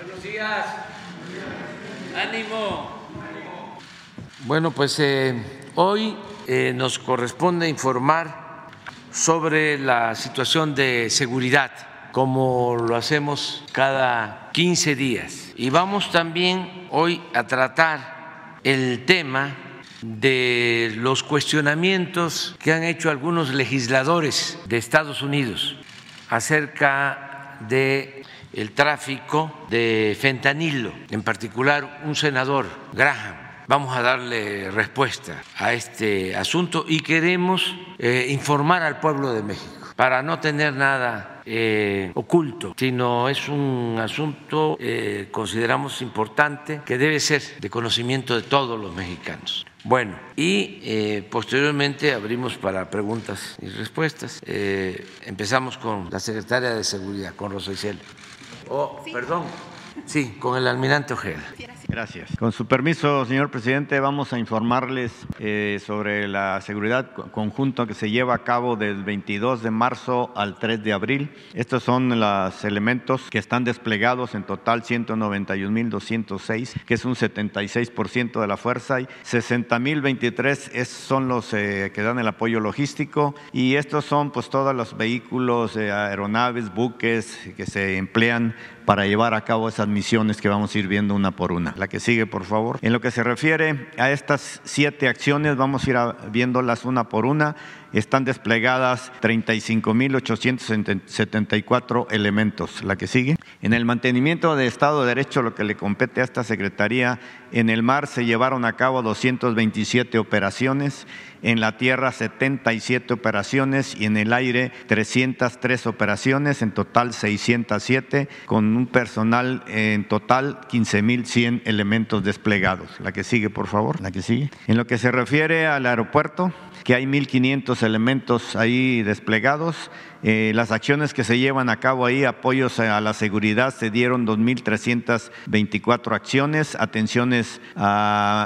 Buenos días. Ánimo. Bueno, pues eh, hoy eh, nos corresponde informar sobre la situación de seguridad, como lo hacemos cada 15 días. Y vamos también hoy a tratar el tema de los cuestionamientos que han hecho algunos legisladores de Estados Unidos acerca de el tráfico de fentanilo, en particular un senador, Graham. Vamos a darle respuesta a este asunto y queremos eh, informar al pueblo de México para no tener nada eh, oculto, sino es un asunto, eh, consideramos importante, que debe ser de conocimiento de todos los mexicanos. Bueno, y posteriormente abrimos para preguntas y respuestas. Empezamos con la secretaria de Seguridad, con Rosa Isela. Oh, perdón, sí, con el almirante Ojeda. Gracias. Con su permiso, señor presidente, vamos a informarles eh, sobre la seguridad conjunta que se lleva a cabo del 22 de marzo al 3 de abril. Estos son los elementos que están desplegados en total 191.206, que es un 76% de la fuerza, y 60.023 son los eh, que dan el apoyo logístico y estos son pues todos los vehículos, eh, aeronaves, buques que se emplean para llevar a cabo esas misiones que vamos a ir viendo una por una. La que sigue, por favor. En lo que se refiere a estas siete acciones, vamos a ir viéndolas una por una. Están desplegadas 35.874 elementos. La que sigue. En el mantenimiento de Estado de Derecho, lo que le compete a esta Secretaría, en el mar se llevaron a cabo 227 operaciones en la tierra 77 operaciones y en el aire 303 operaciones, en total 607, con un personal en total 15.100 elementos desplegados. La que sigue, por favor, la que sigue. En lo que se refiere al aeropuerto, que hay 1.500 elementos ahí desplegados, eh, las acciones que se llevan a cabo ahí, apoyos a la seguridad, se dieron 2.324 acciones, atenciones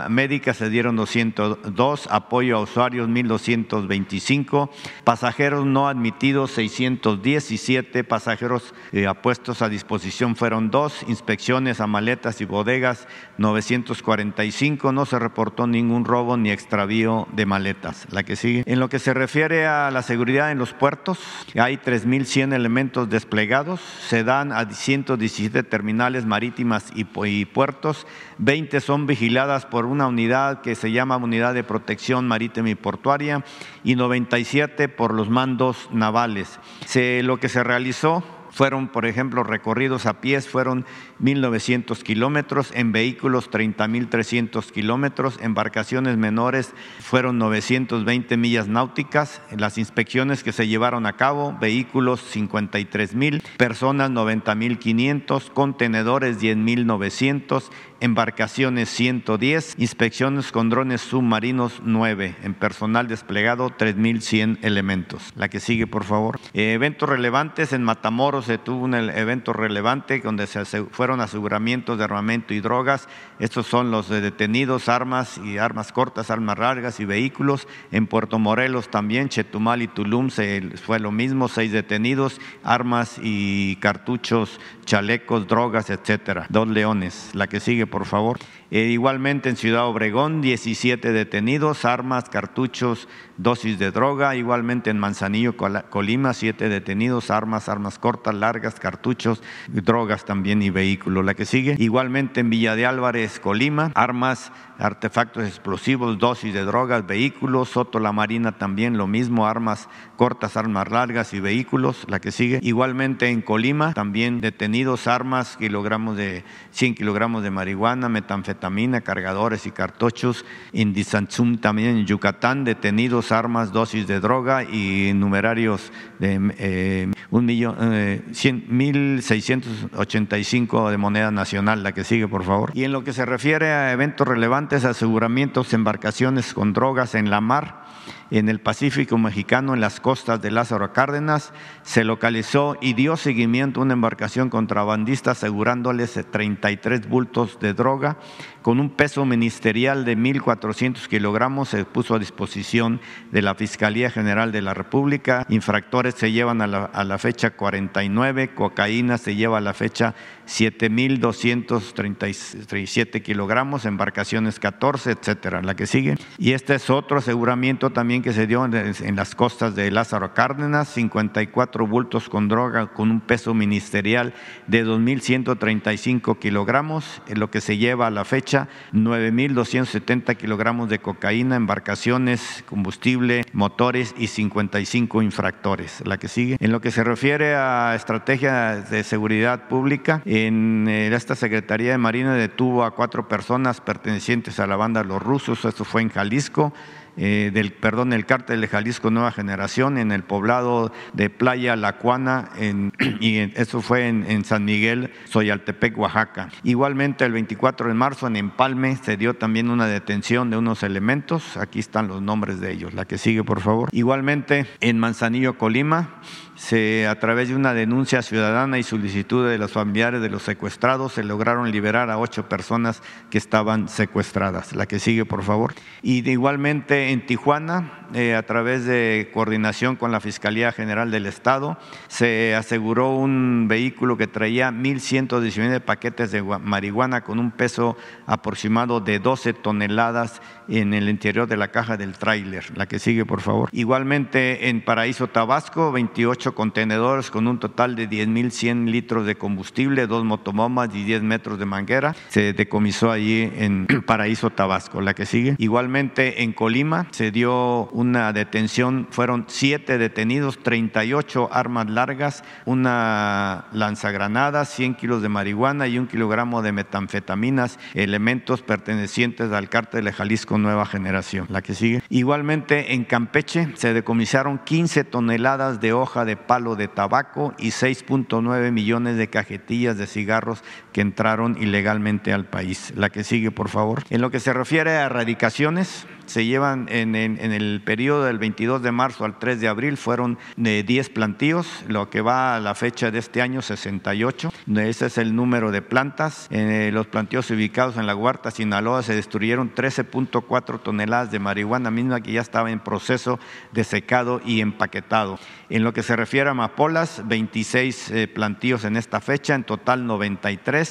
médicas se dieron 202, apoyo a usuarios 1.225, pasajeros no admitidos 617, pasajeros eh, puestos a disposición fueron dos, inspecciones a maletas y bodegas 945, no se reportó ningún robo ni extravío de maletas. La que sigue. En lo que se refiere a la seguridad en los puertos, hay 3.100 elementos desplegados, se dan a 117 terminales marítimas y, puertos, 20 son vigiladas por una unidad que se llama Unidad de Protección Marítima y Portuaria y 97 por los mandos navales. Lo que se realizó fueron, por ejemplo, recorridos a pies, fueron 1.900 kilómetros, en vehículos 30.300 kilómetros, embarcaciones menores fueron 920 millas náuticas, las inspecciones que se llevaron a cabo, vehículos 53.000, personas 90.500, contenedores 10.900, embarcaciones 110, inspecciones con drones submarinos 9, en personal desplegado 3.100 elementos. La que sigue, por favor. Eh, eventos relevantes, en Matamoros se tuvo un evento relevante donde se fueron aseguramientos de armamento y drogas. Estos son los de detenidos, armas y armas cortas, armas largas y vehículos. En Puerto Morelos también, Chetumal y Tulum se, fue lo mismo, seis detenidos, armas y cartuchos, chalecos, drogas, etcétera. Dos leones. La que sigue, por favor. Eh, igualmente en Ciudad Obregón, 17 detenidos, armas, cartuchos, dosis de droga. Igualmente en Manzanillo, Colima, 7 detenidos, armas, armas cortas, largas, cartuchos, drogas también y vehículos. La que sigue. Igualmente en Villa de Álvarez, Colima, armas, artefactos explosivos, dosis de drogas, vehículos. Soto La Marina también lo mismo, armas cortas, armas largas y vehículos. La que sigue. Igualmente en Colima, también detenidos, armas, kilogramos de 100 kilogramos de marihuana, metanfetamina, cargadores y cartuchos. En Disanzum también en Yucatán, detenidos, armas, dosis de droga y numerarios de eh, un millón, eh, de moneda nacional. La que sigue, por favor. Y en lo que se refiere a eventos relevantes, aseguramientos, embarcaciones con drogas en la mar, en el Pacífico mexicano, en las costas de Lázaro Cárdenas, se localizó y dio seguimiento a una embarcación contrabandista asegurándoles 33 bultos de droga con un peso ministerial de 1.400 kilogramos, se puso a disposición de la Fiscalía General de la República. Infractores se llevan a la, a la fecha 49, cocaína se lleva a la fecha 7.237 kilogramos, embarcaciones 14, etcétera. La que sigue. Y este es otro aseguramiento también que se dio en, las costas de Lázaro Cárdenas, 54 bultos con droga con un peso ministerial de 2.135 kilogramos, en lo que se lleva a la fecha 9.270 kilogramos de cocaína, embarcaciones, combustible, motores y 55 infractores. La que sigue. En lo que se refiere a estrategia de seguridad pública, en eh, esta Secretaría de Marina detuvo a cuatro personas pertenecientes a la banda Los Rusos, esto fue en Jalisco. Eh, del, perdón, el cártel de Jalisco Nueva Generación en el poblado de Playa Lacuana, en, y eso fue en, en, San Miguel, Soyaltepec, Oaxaca. Igualmente, el 24 de marzo en Empalme se dio también una detención de unos elementos, aquí están los nombres de ellos, la que sigue, por favor. Igualmente, en Manzanillo, Colima, se, a través de una denuncia ciudadana y solicitud de los familiares de los secuestrados, se lograron liberar a ocho personas que estaban secuestradas. La que sigue, por favor. Y igualmente en Tijuana, eh, a través de coordinación con la Fiscalía General del Estado, se aseguró un vehículo que traía 1.119 paquetes de marihuana con un peso aproximado de 12 toneladas en el interior de la caja del tráiler. La que sigue, por favor. Igualmente en Paraíso, Tabasco, 28 contenedores con un total de 10.100 litros de combustible, dos motomomas y 10 metros de manguera. Se decomisó allí en Paraíso, Tabasco. La que sigue. Igualmente en Colima se dio una detención, fueron siete detenidos, 38 armas largas, una lanzagranada, 100 kilos de marihuana y un kilogramo de metanfetaminas, elementos pertenecientes al cártel de Jalisco Nueva Generación. La que sigue. Igualmente en Campeche se decomisaron 15 toneladas de hoja de palo de tabaco y 6.9 millones de cajetillas de cigarros que entraron ilegalmente al país. La que sigue, por favor. En lo que se refiere a erradicaciones, se llevan en, el periodo del 22 de marzo al 3 de abril fueron de 10 plantíos, lo que va a la fecha de este año 68. Ese es el número de plantas. En los plantíos ubicados en la Huerta, Sinaloa, se destruyeron 13.4 toneladas de marihuana misma que ya estaba en proceso de secado y empaquetado. En lo que se refiere a amapolas, 26 eh, plantíos en esta fecha, en total 93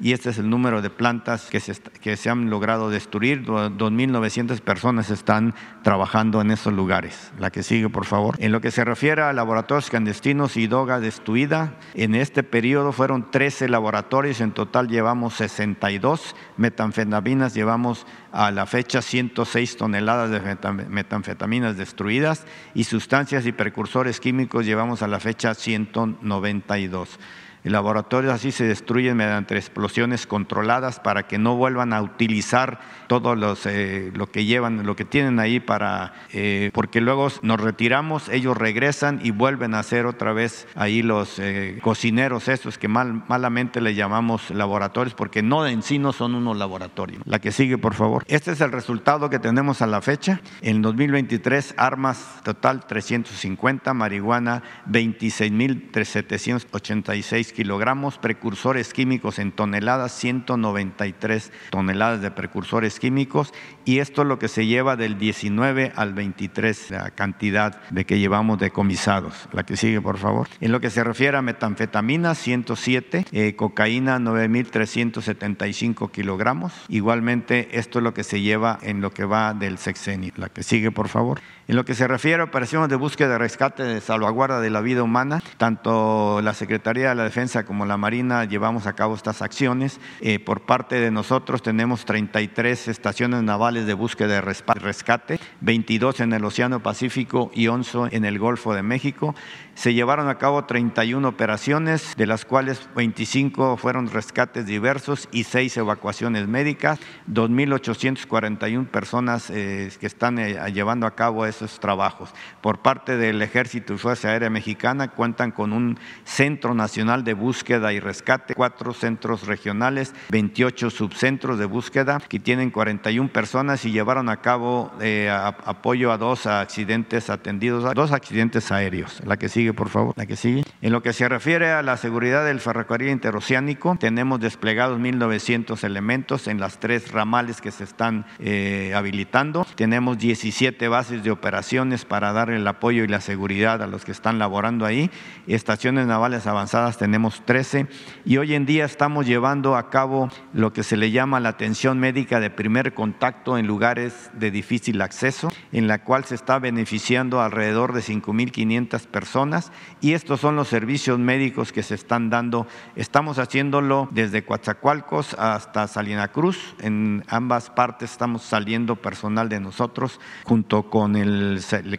y este es el número de plantas que se, han logrado destruir. 2.900 personas están trabajando en esos lugares. La que sigue, por favor. En lo que se refiere a laboratorios clandestinos y droga destruida, en este periodo fueron 13 laboratorios, en total llevamos 62 metanfetaminas, llevamos a la fecha 106 toneladas de metanfetaminas destruidas y sustancias y precursores químicos llevamos a la fecha 192. El laboratorio así se destruyen mediante explosiones controladas para que no vuelvan a utilizar todo los, eh, lo que llevan, lo que tienen ahí para, eh, porque luego nos retiramos, ellos regresan y vuelven a hacer otra vez ahí los eh, cocineros esos que mal, malamente le llamamos laboratorios, porque no en sí no son unos laboratorios. La que sigue, por favor. Este es el resultado que tenemos a la fecha. En 2023, armas total 350, marihuana 26.786 kilogramos, precursores químicos en toneladas, 193 toneladas de precursores químicos y esto es lo que se lleva del 19 al 23, la cantidad de que llevamos decomisados. La que sigue, por favor. En lo que se refiere a metanfetamina, 107, eh, cocaína, 9.375 kilogramos. Igualmente, esto es lo que se lleva en lo que va del sexenio. La que sigue, por favor. En lo que se refiere a operaciones de búsqueda, rescate, de salvaguarda de la vida humana, tanto la Secretaría de la Defensa como la Marina llevamos a cabo estas acciones. Eh, por parte de nosotros tenemos 33 estaciones navales de búsqueda de rescate, 22 en el Océano Pacífico y 11 en el Golfo de México. Se llevaron a cabo 31 operaciones, de las cuales 25 fueron rescates diversos y 6 evacuaciones médicas, 2.841 personas eh, que están eh, llevando a cabo esos trabajos. Por parte del Ejército y Fuerza Aérea Mexicana cuentan con un Centro Nacional de búsqueda y rescate, cuatro centros regionales, 28 subcentros de búsqueda que tienen 41 personas y llevaron a cabo eh, apoyo a dos accidentes atendidos, dos accidentes aéreos. La que sigue, por favor, la que sigue. En lo que se refiere a la seguridad del ferrocarril interoceánico, tenemos desplegados 1.900 elementos en las tres ramales que se están eh, habilitando. Tenemos 17 bases de operaciones para dar el apoyo y la seguridad a los que están laborando ahí. Estaciones navales avanzadas tenemos 13 y hoy en día estamos llevando a cabo lo que se le llama la atención médica de primer contacto en lugares de difícil acceso, en la cual se está beneficiando alrededor de 5.500 personas y estos son los servicios médicos que se están dando. Estamos haciéndolo desde Coatzacoalcos hasta Salina Cruz. En ambas partes estamos saliendo personal de nosotros junto con, el,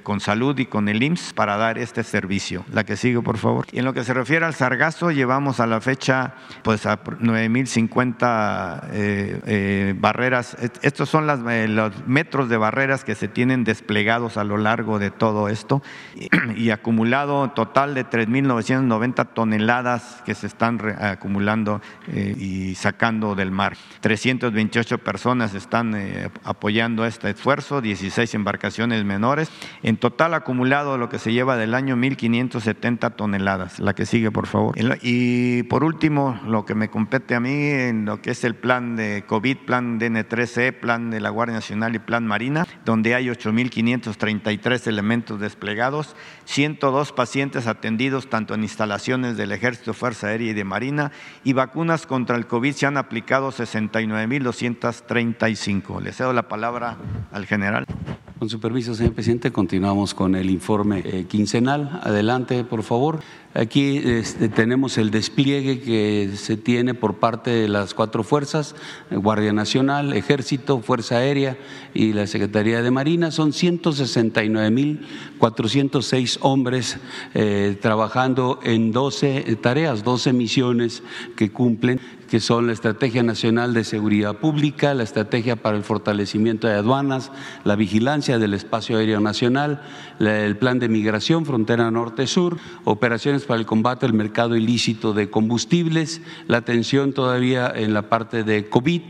con salud y con el IMSS para dar este servicio. La que sigue, por favor. Y en lo que se refiere al sargazo, llevamos a la fecha pues a 9.050 eh, eh, barreras. Estos son las, eh, los metros de barreras que se tienen desplegados a lo largo de todo esto y, acumulado total de 3.990 toneladas que se están acumulando y sacando del mar. 328 personas están apoyando este esfuerzo, 16 embarcaciones menores. En total acumulado lo que se lleva del año 1.570 toneladas. La que sigue, por favor. Y por último, lo que me compete a mí en lo que es el plan de COVID, plan DN3E, plan de la Guardia Nacional y plan Marina, donde hay 8.533 elementos desplegados, 102 pacientes atendidos tanto en instalaciones del Ejército, Fuerza Aérea y de Marina, y vacunas contra el COVID se han aplicado 69.235. Le cedo la palabra al general. Con su permiso, señor presidente, continuamos con el informe eh, quincenal. Adelante, por favor. Aquí este, tenemos el despliegue que se tiene por parte de las cuatro fuerzas, Guardia Nacional, Ejército, Fuerza Aérea y la Secretaría de Marina. Son 169.406 hombres eh, trabajando en 12 tareas, 12 misiones que cumplen que son la Estrategia Nacional de Seguridad Pública, la Estrategia para el Fortalecimiento de Aduanas, la Vigilancia del Espacio Aéreo Nacional, el Plan de Migración Frontera Norte-Sur, operaciones para el combate al mercado ilícito de combustibles, la atención todavía en la parte de COVID,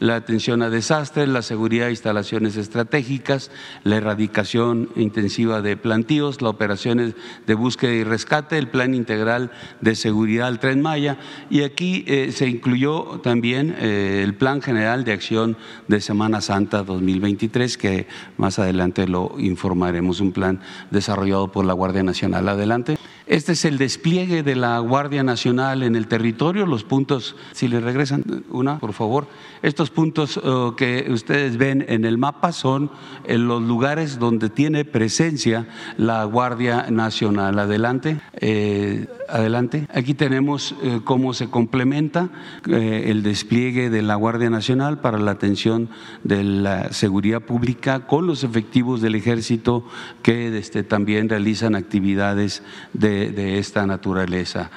la atención a desastres, la seguridad de instalaciones estratégicas, la erradicación intensiva de plantíos, las operaciones de búsqueda y rescate, el plan integral de seguridad al tren Maya. Y aquí eh, se incluyó también eh, el plan general de acción de Semana Santa 2023 que más adelante lo informaremos, un plan desarrollado por la Guardia Nacional. Adelante. Este es el despliegue de la Guardia Nacional en el territorio. Los puntos, si le regresan una, por favor. Estos puntos eh, que ustedes ven en el mapa son en los lugares donde tiene presencia la Guardia Nacional. Adelante. Eh, adelante. Aquí tenemos eh, cómo se complementa el despliegue de la Guardia Nacional para la atención de la seguridad pública con los efectivos del ejército que este, también realizan actividades de de, esta naturaleza.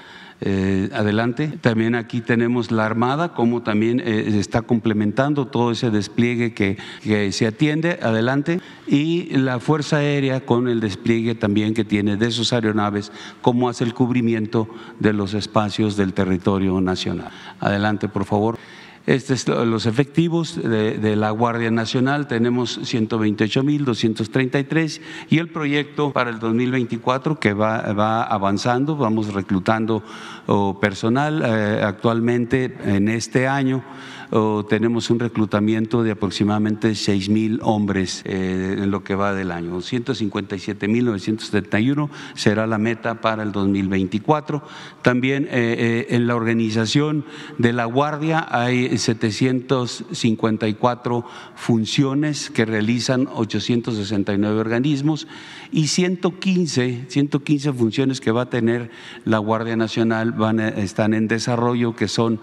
Eh, adelante. También aquí tenemos la Armada, como también eh, está complementando todo ese despliegue que, que, se atiende. Adelante. Y la Fuerza Aérea con el despliegue también que tiene de sus aeronaves, cómo hace el cubrimiento de los espacios del territorio nacional. Adelante, por favor. Estos son los efectivos de, la Guardia Nacional, tenemos 128.233 y el proyecto para el 2024 que va, va avanzando, vamos reclutando oh, personal eh, actualmente en este año tenemos un reclutamiento de aproximadamente 6 mil hombres eh, en lo que va del año. 157 mil 971 será la meta para el 2024. También eh, eh, en la organización de la Guardia hay 754 funciones que realizan 869 organismos y 115, 115 funciones que va a tener la Guardia Nacional van están en desarrollo que son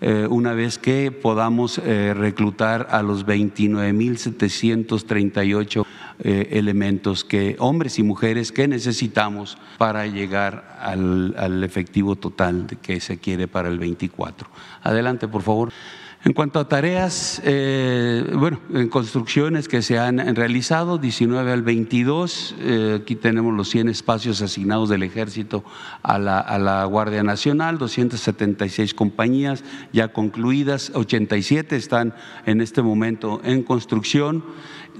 eh, una vez que podamos eh, reclutar a los 29.738 eh, elementos que hombres y mujeres que necesitamos para llegar al, al efectivo total que se quiere para el 24. Adelante, por favor. En cuanto a tareas, eh, bueno, en construcciones que se han realizado, 19 al 22, eh, aquí tenemos los 100 espacios asignados del Ejército a la, a la, Guardia Nacional, 276 compañías ya concluidas, 87 están en este momento en construcción.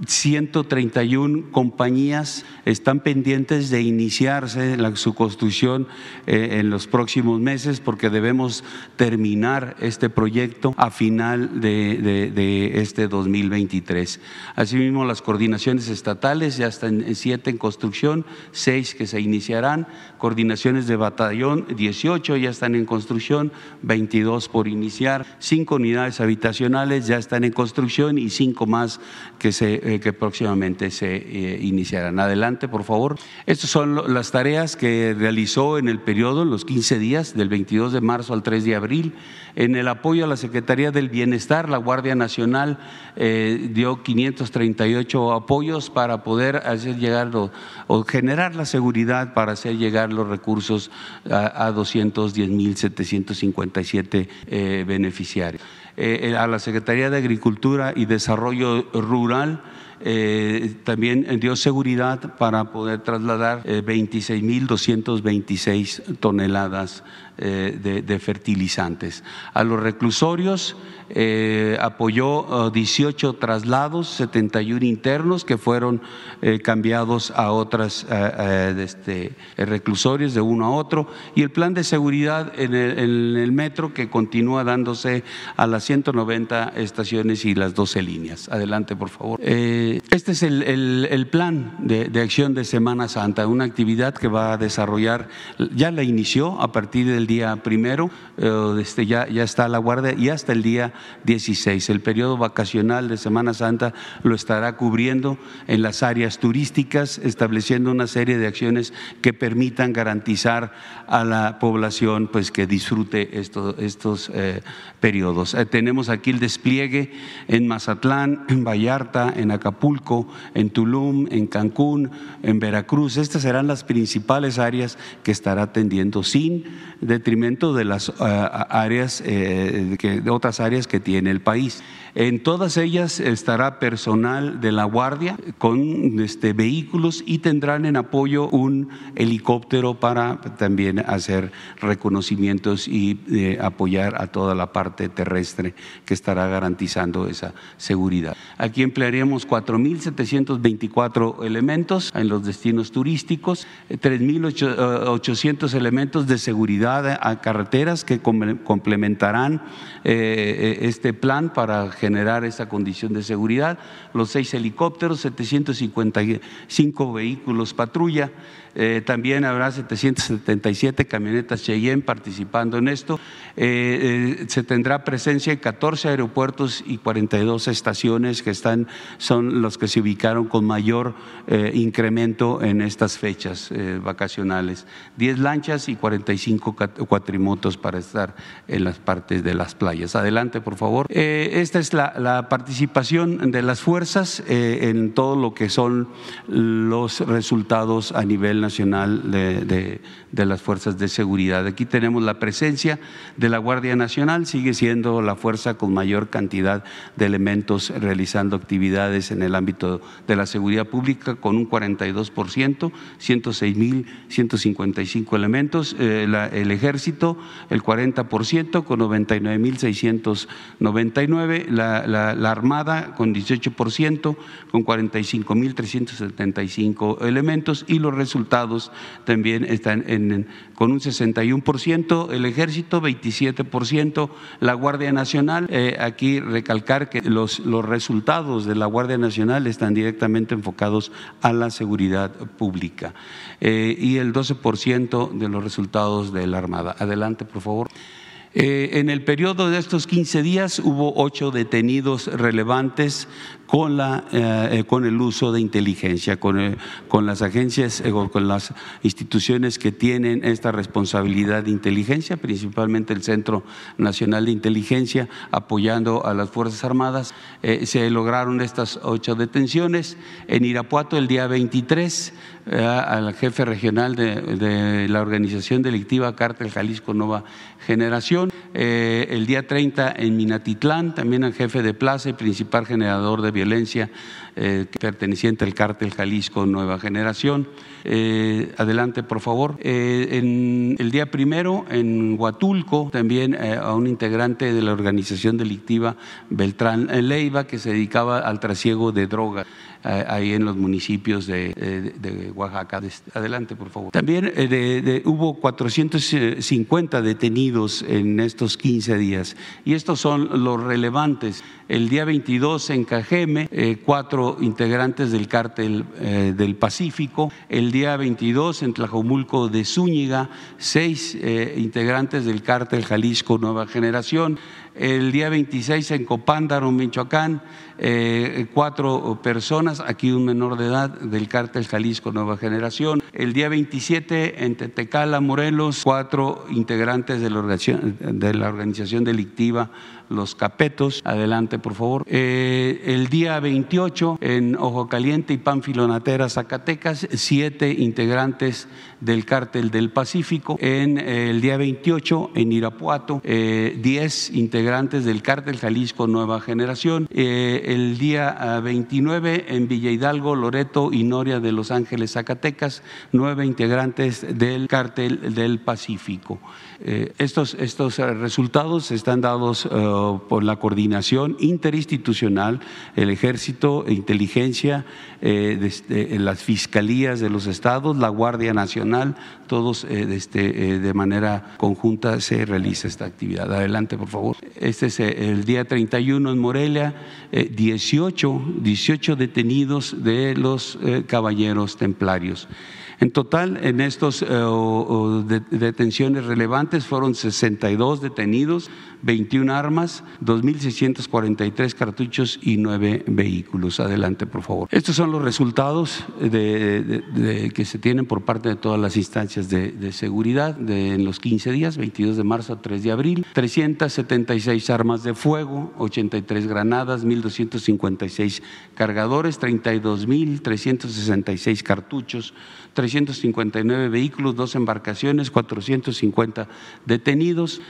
131 compañías están pendientes de iniciarse la, su construcción eh, en los próximos meses porque debemos terminar este proyecto a final de, de, de, este 2023. Asimismo, las coordinaciones estatales ya están siete en construcción, seis que se iniciarán, coordinaciones de batallón, 18 ya están en construcción, 22 por iniciar, cinco unidades habitacionales ya están en construcción y cinco más que se eh, que próximamente se eh, iniciarán. Adelante, por favor. Estas son las tareas que realizó en el periodo, los 15 días, del 22 de marzo al 3 de abril, en el apoyo a la Secretaría del Bienestar. La Guardia Nacional eh, dio 538 apoyos para poder hacer llegar o, generar la seguridad para hacer llegar los recursos a, a 210.757 eh, beneficiarios. Eh, a la Secretaría de Agricultura y Desarrollo Rural eh, también dio seguridad para poder trasladar eh, 26.226 toneladas eh, de, de, fertilizantes. A los reclusorios eh, apoyó 18 traslados, 71 internos que fueron eh, cambiados a otras este, reclusorios de uno a otro y el plan de seguridad en el, metro que continúa dándose a las 190 estaciones y las 12 líneas. Adelante, por favor. este es el, el, el plan de, de, acción de Semana Santa, una actividad que va a desarrollar, ya la inició a partir del día primero, este, ya, ya está la guardia y hasta el día 16. El periodo vacacional de Semana Santa lo estará cubriendo en las áreas turísticas, estableciendo una serie de acciones que permitan garantizar a la población pues, que disfrute estos, estos eh, periodos. Eh, tenemos aquí el despliegue en Mazatlán, en Vallarta, en Acapulco, en Tulum, en Cancún, en Veracruz. Estas serán las principales áreas que estará atendiendo sin detrimento de las uh, áreas, eh, que, de otras áreas que tiene el país. En todas ellas estará personal de la Guardia con este, vehículos y tendrán en apoyo un helicóptero para también hacer reconocimientos y eh, apoyar a toda la parte terrestre que estará garantizando esa seguridad. Aquí emplearemos 4.724 elementos en los destinos turísticos, 3.800 elementos de seguridad a carreteras que complementarán eh, este plan para generar esa condición de seguridad, los seis helicópteros, 755 vehículos patrulla, eh, también habrá 777 camionetas Cheyenne participando en esto. Eh, eh, se tendrá presencia en 14 aeropuertos y 42 estaciones que están, son los que se ubicaron con mayor incremento en estas fechas vacacionales. 10 lanchas y 45 cuatrimotos para estar en las partes de las playas. Adelante, por favor. esta es la, participación de las fuerzas en todo lo que son los resultados a nivel nacional de, de, las fuerzas de seguridad. Aquí tenemos la presencia de la Guardia Nacional, sigue siendo la fuerza con mayor cantidad de elementos realizando actividades en el ámbito de la seguridad pública con un 42%, 106.155 elementos, eh, el ejército el 40% con 99.699, la, la, la Armada con 18% con 45.375 elementos. Y los resultados también están en, con un 61%, el ejército 27%, la Guardia Nacional. Eh, aquí recalcar que los, los resultados de la Guardia Nacional están directamente enfocados a la seguridad pública eh, y el 12% de los resultados de la Armada. Adelante, por favor. Eh, en el periodo de estos 15 días hubo ocho detenidos relevantes con, la, eh, con el uso de inteligencia, con, eh, con las agencias, eh, con las instituciones que tienen esta responsabilidad de inteligencia, principalmente el Centro Nacional de Inteligencia, apoyando a las Fuerzas Armadas. Eh, se lograron estas ocho detenciones. En Irapuato el día 23 al jefe regional de, de, la organización delictiva Cártel Jalisco Nueva Generación. Eh, el día 30 en Minatitlán, también el jefe de plaza y principal generador de violencia eh, perteneciente al cártel Jalisco Nueva Generación. Eh, adelante, por favor. en el día primero, en Huatulco, también a un integrante de la organización delictiva Beltrán Leiva, que se dedicaba al trasiego de drogas ahí en los municipios de, Oaxaca. Adelante, por favor. También eh, hubo 450 detenidos en estos 15 días y estos son los relevantes. El día 22 en Cajeme, eh, cuatro integrantes del cártel eh, del Pacífico. El día 22 en Tlajomulco de Zúñiga, seis integrantes del cártel Jalisco Nueva Generación el día 26 en Copándaro, Michoacán, eh, cuatro personas, aquí un menor de edad del cártel Jalisco Nueva Generación. El día 27 en Tetecala, Morelos, cuatro integrantes de la organización, delictiva Los Capetos. Adelante, por favor. Eh, el día 28 en Ojo Caliente y Panfilonatera, Zacatecas, siete integrantes del cártel del Pacífico. En eh, el día 28 en Irapuato, diez integrantes del cártel Jalisco Nueva Generación el día 29 ah, en Villa Hidalgo, Loreto y Noria de Los Ángeles, Zacatecas, nueve integrantes del cártel del Pacífico. Eh, estos, estos eh, resultados están dados eh, por la coordinación interinstitucional, el ejército, inteligencia, las fiscalías de los estados, la Guardia Nacional, todos este, de manera conjunta se realiza esta actividad. Adelante, por favor. Este es el día 31 en Morelia, 18, 18 detenidos de los caballeros templarios. En total, en estas eh, detenciones relevantes fueron 62 detenidos, 21 armas, 2.643 cartuchos y 9 vehículos. Adelante, por favor. Estos son los resultados que se tienen por parte de todas las instancias de, seguridad en los 15 días, 22 de marzo a 3 de abril. 376 armas de fuego, 83 granadas, 1.256 cargadores, 32.366 cartuchos, 359 vehículos, dos embarcaciones, 450 detenidos,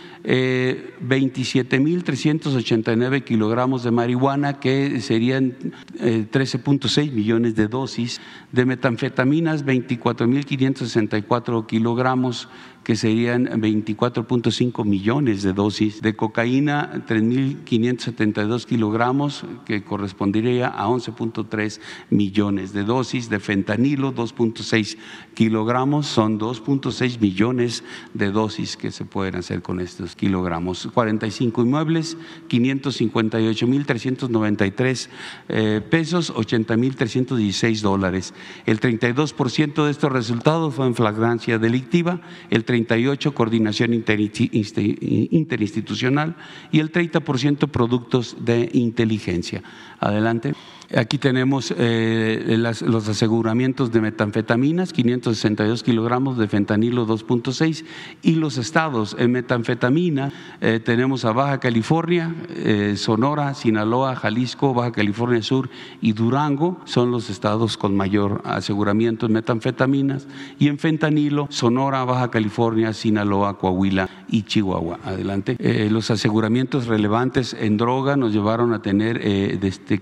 27.389 eh, kilogramos de marihuana, que serían 13.6 eh, millones de dosis, de metanfetaminas, 24.564 kilogramos, que serían 24.5 millones de dosis, de cocaína 3.572 kilogramos, que correspondería a 11.3 millones de dosis, de fentanilo 2.6 kilogramos, son 2.6 millones de dosis que se pueden hacer con estos kilogramos. 45 inmuebles, 558.393 eh, pesos, 80.316 dólares. El 32% de estos resultados fue en flagrancia delictiva, el 38 coordinación interinstitucional y el 30% productos de inteligencia. Adelante. Aquí tenemos eh, los aseguramientos de metanfetaminas, 562 kilogramos de fentanilo 2.6 y los estados en metanfetamina eh, tenemos a Baja California, eh, Sonora, Sinaloa, Jalisco, Baja California Sur y Durango son los estados con mayor aseguramiento en metanfetaminas y en fentanilo Sonora, Baja California, Sinaloa, Coahuila y Chihuahua. Adelante. los aseguramientos relevantes en droga nos llevaron a tener este,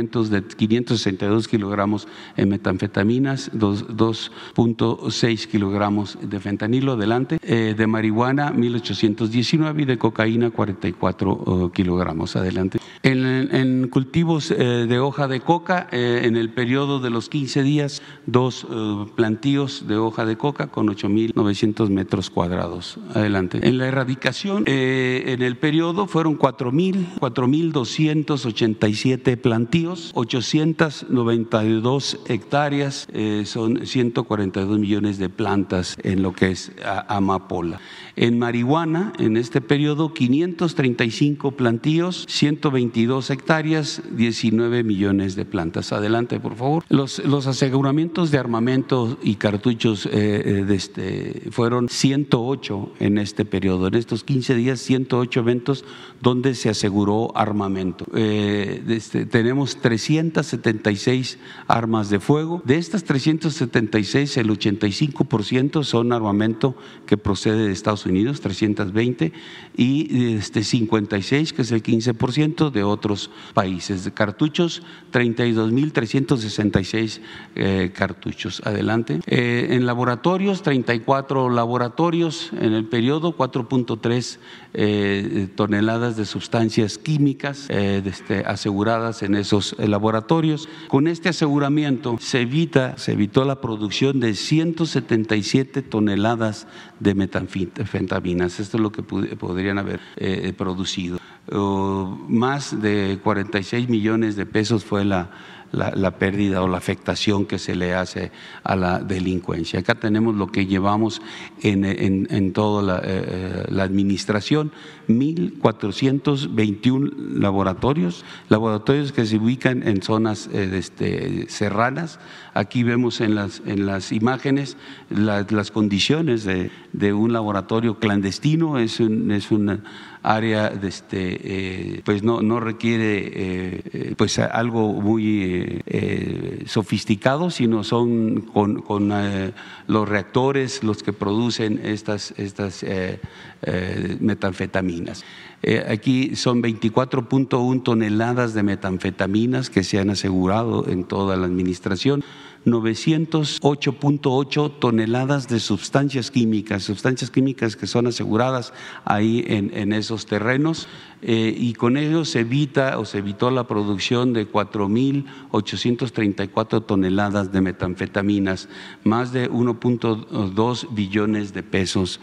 aseguramientos de 562 kilogramos en metanfetaminas, 2.6 kilogramos de fentanilo, adelante, eh, de marihuana 1819 y de cocaína 44 kilogramos, adelante. En, cultivos eh, de hoja de coca, eh, en el periodo de los 15 días, dos plantíos de hoja de coca con 8.900 metros cuadrados, adelante. En la erradicación, en el periodo fueron 4.287 plantíos 892 hectáreas, eh, son 142 millones de plantas en lo que es amapola. En marihuana, en este periodo, 535 plantíos, 120 122 hectáreas, 19 millones de plantas. Adelante, por favor. Los, los aseguramientos de armamento y cartuchos eh, eh, este, fueron 108 en este periodo. En estos 15 días, 108 eventos donde se aseguró armamento. Eh, este, tenemos 376 armas de fuego. De estas 376, el 85% son armamento que procede de Estados Unidos, 320, y este, 56, que es el 15% de otros países. De cartuchos, 32.366 eh, cartuchos. Adelante. Eh, en laboratorios, 34 laboratorios en el periodo, 4.3 eh, toneladas de sustancias químicas este, aseguradas en esos laboratorios. Con este aseguramiento se evita, se evitó la producción de 177 toneladas de metanfetaminas. Esto es lo que podrían haber producido. más de 46 millones de pesos fue la la, pérdida o la afectación que se le hace a la delincuencia. Acá tenemos lo que llevamos en, en, toda la, eh, la administración, 1.421 laboratorios, laboratorios que se ubican en zonas eh, este, serranas. Aquí vemos en las, en las imágenes las condiciones de, de, un laboratorio clandestino, es, un, es una área de este, eh, pues no, no requiere eh, pues algo muy sofisticado, sino son con, con los reactores los que producen estas, estas metanfetaminas. Eh, aquí son 24.1 toneladas de metanfetaminas que se han asegurado en toda la administración. 908.8 toneladas de sustancias químicas, sustancias químicas que son aseguradas ahí en, esos terrenos eh, y con ello se evita o se evitó la producción de 4.834 toneladas de metanfetaminas, más de 1.2 billones de pesos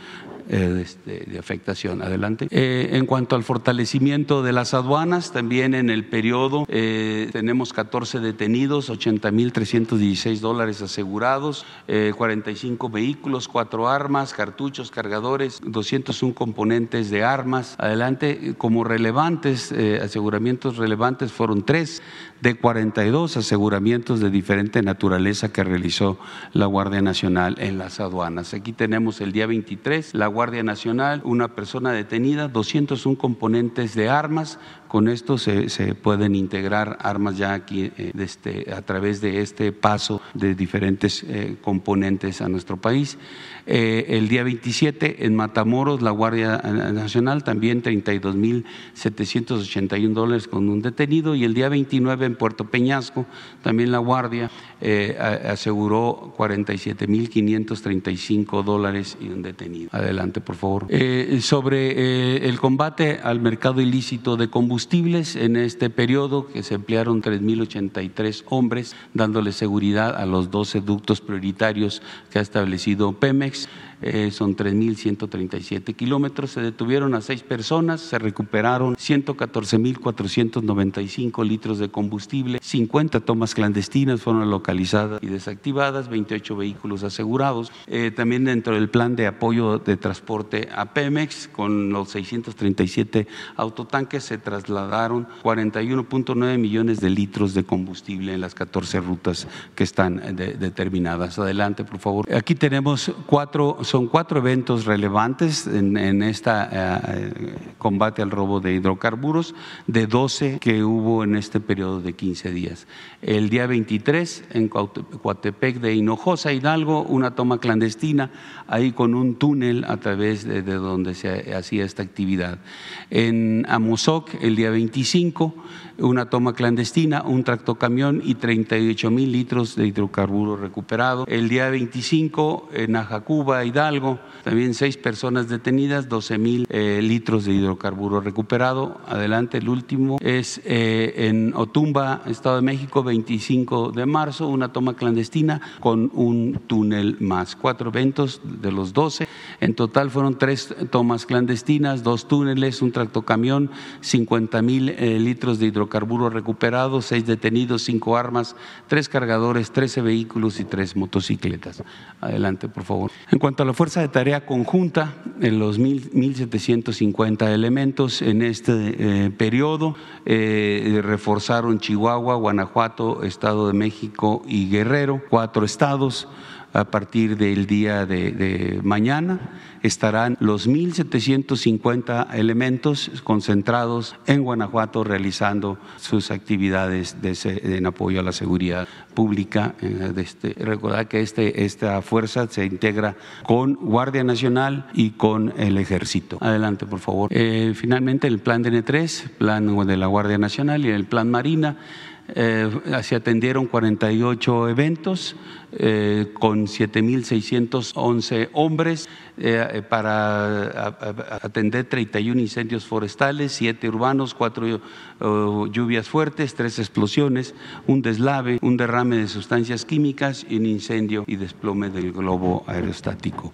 eh, este, de afectación. Adelante. Eh, en cuanto al fortalecimiento de las aduanas, también en el periodo eh, tenemos 14 detenidos, 80.316 dólares asegurados, 45 vehículos, 4 armas, cartuchos, cargadores, 201 componentes de armas. Adelante, como relevantes, aseguramientos relevantes fueron tres de 42 aseguramientos de diferente naturaleza que realizó la Guardia Nacional en las aduanas. Aquí tenemos el día 23, la Guardia Nacional, una persona detenida, 201 componentes de armas, con esto se, pueden integrar armas ya aquí eh, este, a través de este paso de diferentes eh, componentes a nuestro país. Eh, el día 27 en Matamoros, la Guardia Nacional, también 32.781 dólares con un detenido. Y el día 29 en Puerto Peñasco, también la Guardia aseguró 47.535 dólares y un detenido. Adelante, por favor. sobre el combate al mercado ilícito de combustible, en este periodo, que se emplearon 3.083 hombres, dándole seguridad a los 12 ductos prioritarios que ha establecido Pemex. Eh, son 3.137 kilómetros. Se detuvieron a seis personas, se recuperaron 114.495 litros de combustible, 50 tomas clandestinas fueron localizadas y desactivadas, 28 vehículos asegurados. Eh, también dentro del plan de apoyo de transporte a Pemex, con los 637 autotanques, se trasladaron 41.9 millones de litros de combustible en las 14 rutas que están determinadas. Adelante, por favor. Aquí tenemos cuatro son cuatro eventos relevantes en, en este combate al robo de hidrocarburos, de 12 que hubo en este periodo de 15 días. El día 23, en Coatepec de Hinojosa, Hidalgo, una toma clandestina, ahí con un túnel a través de, de donde se hacía esta actividad. En Amozoc, el día 25, una toma clandestina, un tractocamión y 38 mil litros de hidrocarburo recuperado. El día 25 en Ajacuba, Hidalgo, también seis personas detenidas, 12 mil eh, litros de hidrocarburo recuperado. Adelante, el último es eh, en Otumba, Estado de México, 25 de marzo, una toma clandestina con un túnel más. Cuatro eventos de los 12. En total fueron tres tomas clandestinas, dos túneles, un tractocamión, 50 mil eh, litros de hidrocarburo hidrocarburos recuperados, seis detenidos, cinco armas, tres cargadores, trece vehículos y tres motocicletas. Adelante, por favor. En cuanto a la fuerza de tarea conjunta, en los 1.750 elementos en este eh, periodo eh, reforzaron Chihuahua, Guanajuato, Estado de México y Guerrero, cuatro estados a partir del día de, mañana estarán los 1.750 elementos concentrados en Guanajuato realizando sus actividades en apoyo a la seguridad pública. Eh, este, recordar que este, esta fuerza se integra con Guardia Nacional y con el Ejército. Adelante, por favor. Eh, finalmente, el plan DN3, plan de la Guardia Nacional y el plan Marina. Eh, se atendieron 48 eventos eh, con 7.611 hombres eh, para atender 31 incendios forestales, 7 urbanos, 4 lluvias fuertes, 3 explosiones, un deslave, un derrame de sustancias químicas y un incendio y desplome del globo aerostático.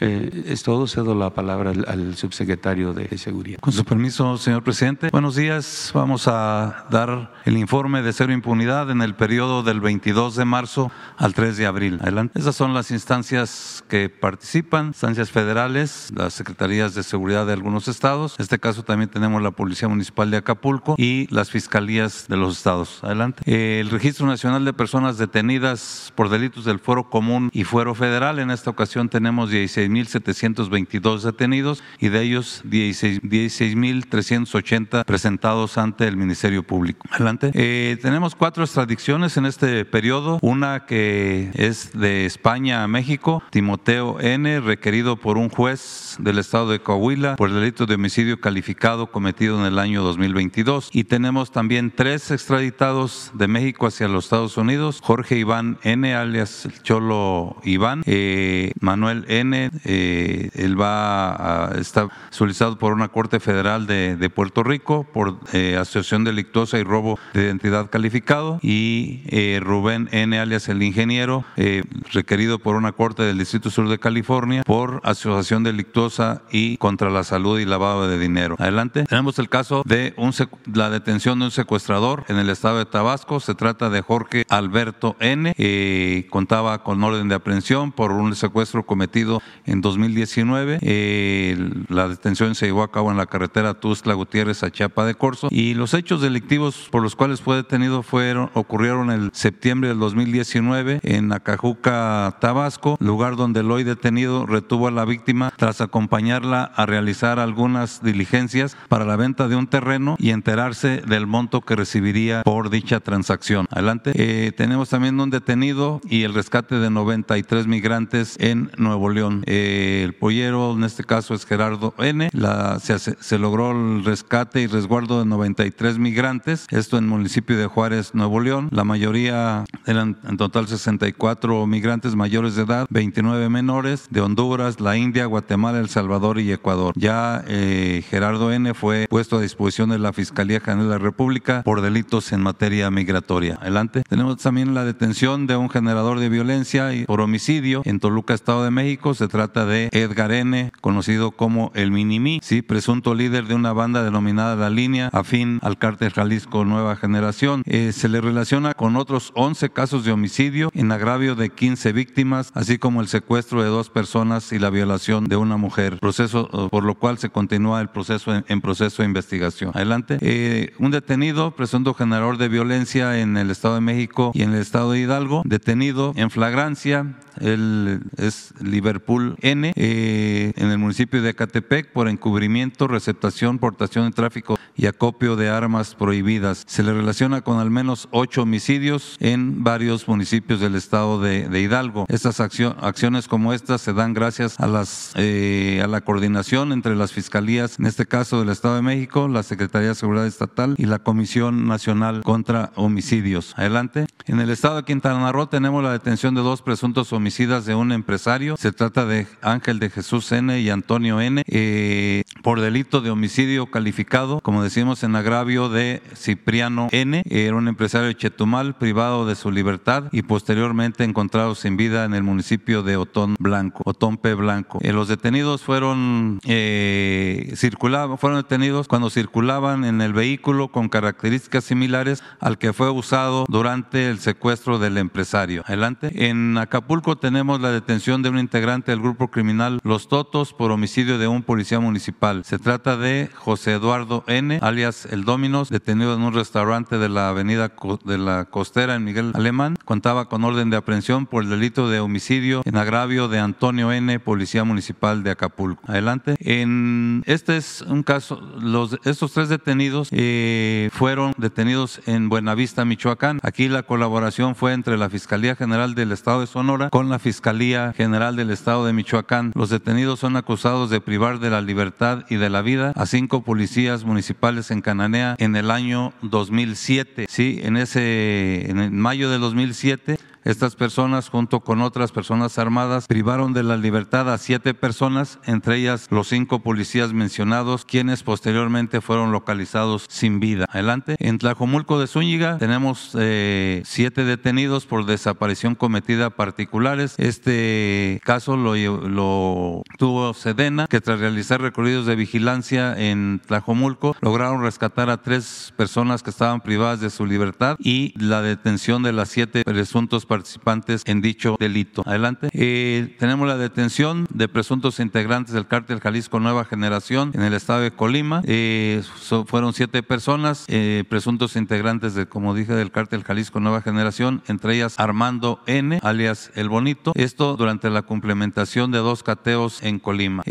Eh, es todo, cedo la palabra al, subsecretario de Seguridad. Con su permiso, señor presidente. Buenos días. Vamos a dar el informe de cero impunidad en el periodo del 22 de marzo al 3 de abril. Adelante. Esas son las instancias que participan, instancias federales, las secretarías de seguridad de algunos estados. En este caso también tenemos la Policía Municipal de Acapulco y las fiscalías de los estados. Adelante. El Registro Nacional de Personas Detenidas por Delitos del Fuero Común y Fuero Federal. En esta ocasión tenemos 16.722 detenidos y de ellos 16.380 presentados ante el Ministerio Público. Adelante. Eh, tenemos cuatro extradiciones en este periodo. Una que es de España a México, Timoteo N., requerido por un juez del estado de Coahuila por el delito de homicidio calificado cometido en el año 2022. Y tenemos también tres extraditados de México hacia los Estados Unidos, Jorge Iván N., alias Cholo Iván, eh, Manuel N., eh, él va a, está solicitado por una Corte Federal de, Puerto Rico por eh, asociación delictuosa y robo de identidad calificado, y Rubén N., alias el ingeniero, eh, requerido por una corte del Distrito Sur de California por asociación delictuosa y contra la salud y lavado de dinero. Adelante. Tenemos el caso de un la detención de un secuestrador en el estado de Tabasco. Se trata de Jorge Alberto N. Eh, contaba con orden de aprehensión por un secuestro cometido en 2019. Eh, la detención se llevó a cabo en la carretera Tuzla Gutiérrez a Chiapa de Corzo y los hechos delictivos por los cuales fue detenido fueron ocurrieron en septiembre del 2019 en Acajuca, Tabasco, lugar donde el hoy detenido retuvo a la víctima tras acompañarla a realizar algunas diligencias para la venta de un terreno y enterarse del monto que recibiría por dicha transacción. Adelante. Eh, tenemos también un detenido y el rescate de 93 migrantes en Nuevo León. Eh, el pollero en este caso es Gerardo N. La, se, logró el rescate y resguardo de 93 migrantes, esto en el municipio de Juárez, Nuevo León. La mayoría eran en total 64 cuatro migrantes mayores de edad, 29 menores de Honduras, la India, Guatemala, El Salvador y Ecuador. Ya eh, Gerardo N. fue puesto a disposición de la Fiscalía General de la República por delitos en materia migratoria. Adelante. Tenemos también la detención de un generador de violencia y por homicidio en Toluca, Estado de México. Se trata de Edgar N., conocido como el Minimi, sí, presunto líder de una banda denominada La Línea, afín al cártel Jalisco Nueva Generación. Eh, se le relaciona con otros 11 casos de homicidio en agravio de 15 víctimas, así como el secuestro de dos personas y la violación de una mujer, proceso eh, por lo cual se continúa el proceso en, proceso de investigación. Adelante. Eh, un detenido, presunto generador de violencia en el Estado de México y en el Estado de Hidalgo, detenido en flagrancia, él es Liverpool N, eh, en el municipio de Acatepec por encubrimiento, receptación, portación de tráfico y acopio de armas prohibidas. Se le relaciona con al menos ocho homicidios en varios municipios del estado de, Hidalgo. Estas acciones como estas se dan gracias a, las, eh, a la coordinación entre las fiscalías, en este caso del Estado de México, la Secretaría de Seguridad Estatal y la Comisión Nacional contra Homicidios. Adelante. En el estado de Quintana Roo tenemos la detención de dos presuntos de un empresario. Se trata de Ángel de Jesús N. y Antonio N. eh, por delito de homicidio calificado, como decimos en agravio de Cipriano N. Era un empresario de Chetumal, privado de su libertad y posteriormente encontrado sin vida en el municipio de Otón Blanco, Otón P. Blanco. Eh, los detenidos fueron eh, circulaban, fueron detenidos cuando circulaban en el vehículo con características similares al que fue usado durante el secuestro del empresario. Adelante. En Acapulco tenemos la detención de un integrante del grupo criminal Los Totos por homicidio de un policía municipal. Se trata de José Eduardo N., alias El Dominos, detenido en un restaurante de la avenida de la Costera en Miguel Alemán. Contaba con orden de aprehensión por el delito de homicidio en agravio de Antonio N., policía municipal de Acapulco. Adelante. En este es un caso, los, estos tres detenidos eh, fueron detenidos en Buenavista, Michoacán. Aquí la colaboración fue entre la Fiscalía General del Estado de Sonora con la Fiscalía General del Estado de Michoacán. Los detenidos son acusados de privar de la libertad y de la vida a cinco policías municipales en Cananea en el año 2007. Sí, en ese, en mayo de 2007 estas personas, junto con otras personas armadas, privaron de la libertad a siete personas, entre ellas los cinco policías mencionados, quienes posteriormente fueron localizados sin vida. Adelante. En Tlajomulco de Zúñiga tenemos eh, siete detenidos por desaparición cometida particulares. Este caso lo tuvo Sedena, que tras realizar recorridos de vigilancia en Tlajomulco, lograron rescatar a tres personas que estaban privadas de su libertad y la detención de las siete presuntos participantes en dicho delito. Adelante. Eh, tenemos la detención de presuntos integrantes del cártel Jalisco Nueva Generación en el estado de Colima. Eh, fueron siete personas, eh, presuntos integrantes, de, como dije, del cártel Jalisco Nueva Generación, entre ellas Armando N., alias El Bonito. Esto durante la complementación de dos cateos en Colima.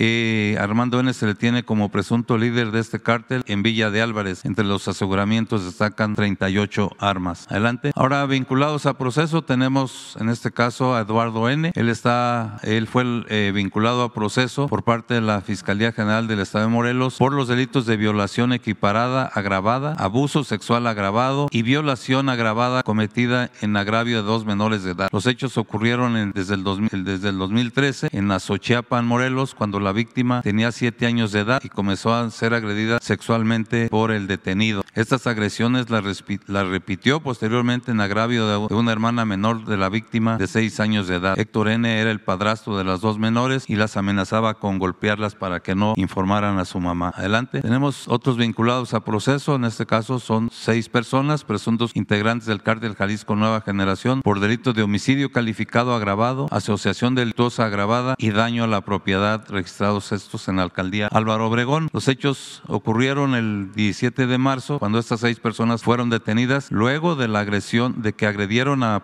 Armando N. se le tiene como presunto líder de este cártel en Villa de Álvarez. Entre los aseguramientos destacan 38 armas. Adelante. Ahora, vinculados a proceso, tenemos en este caso a Eduardo N. Él está, él fue eh, vinculado a proceso por parte de la Fiscalía General del Estado de Morelos por los delitos de violación equiparada agravada, abuso sexual agravado y violación agravada cometida en agravio de dos menores de edad. Los hechos ocurrieron desde, el 2000 desde el 2013 en Azochiapan, Morelos, cuando la víctima tenía siete años de edad y comenzó a ser agredida sexualmente por el detenido. Estas agresiones las repitió posteriormente en agravio de una hermana menor de la víctima de seis años de edad. Héctor N. era el padrastro de las dos menores y las amenazaba con golpearlas para que no informaran a su mamá. Adelante. Tenemos otros vinculados a proceso. En este caso son seis personas, presuntos integrantes del cártel Jalisco Nueva Generación, por delitos de homicidio calificado agravado, asociación delictuosa agravada y daño a la propiedad registrados estos en la alcaldía Álvaro Obregón. Los hechos ocurrieron el 17 de marzo cuando estas seis personas fueron detenidas luego de la agresión de que agredieron a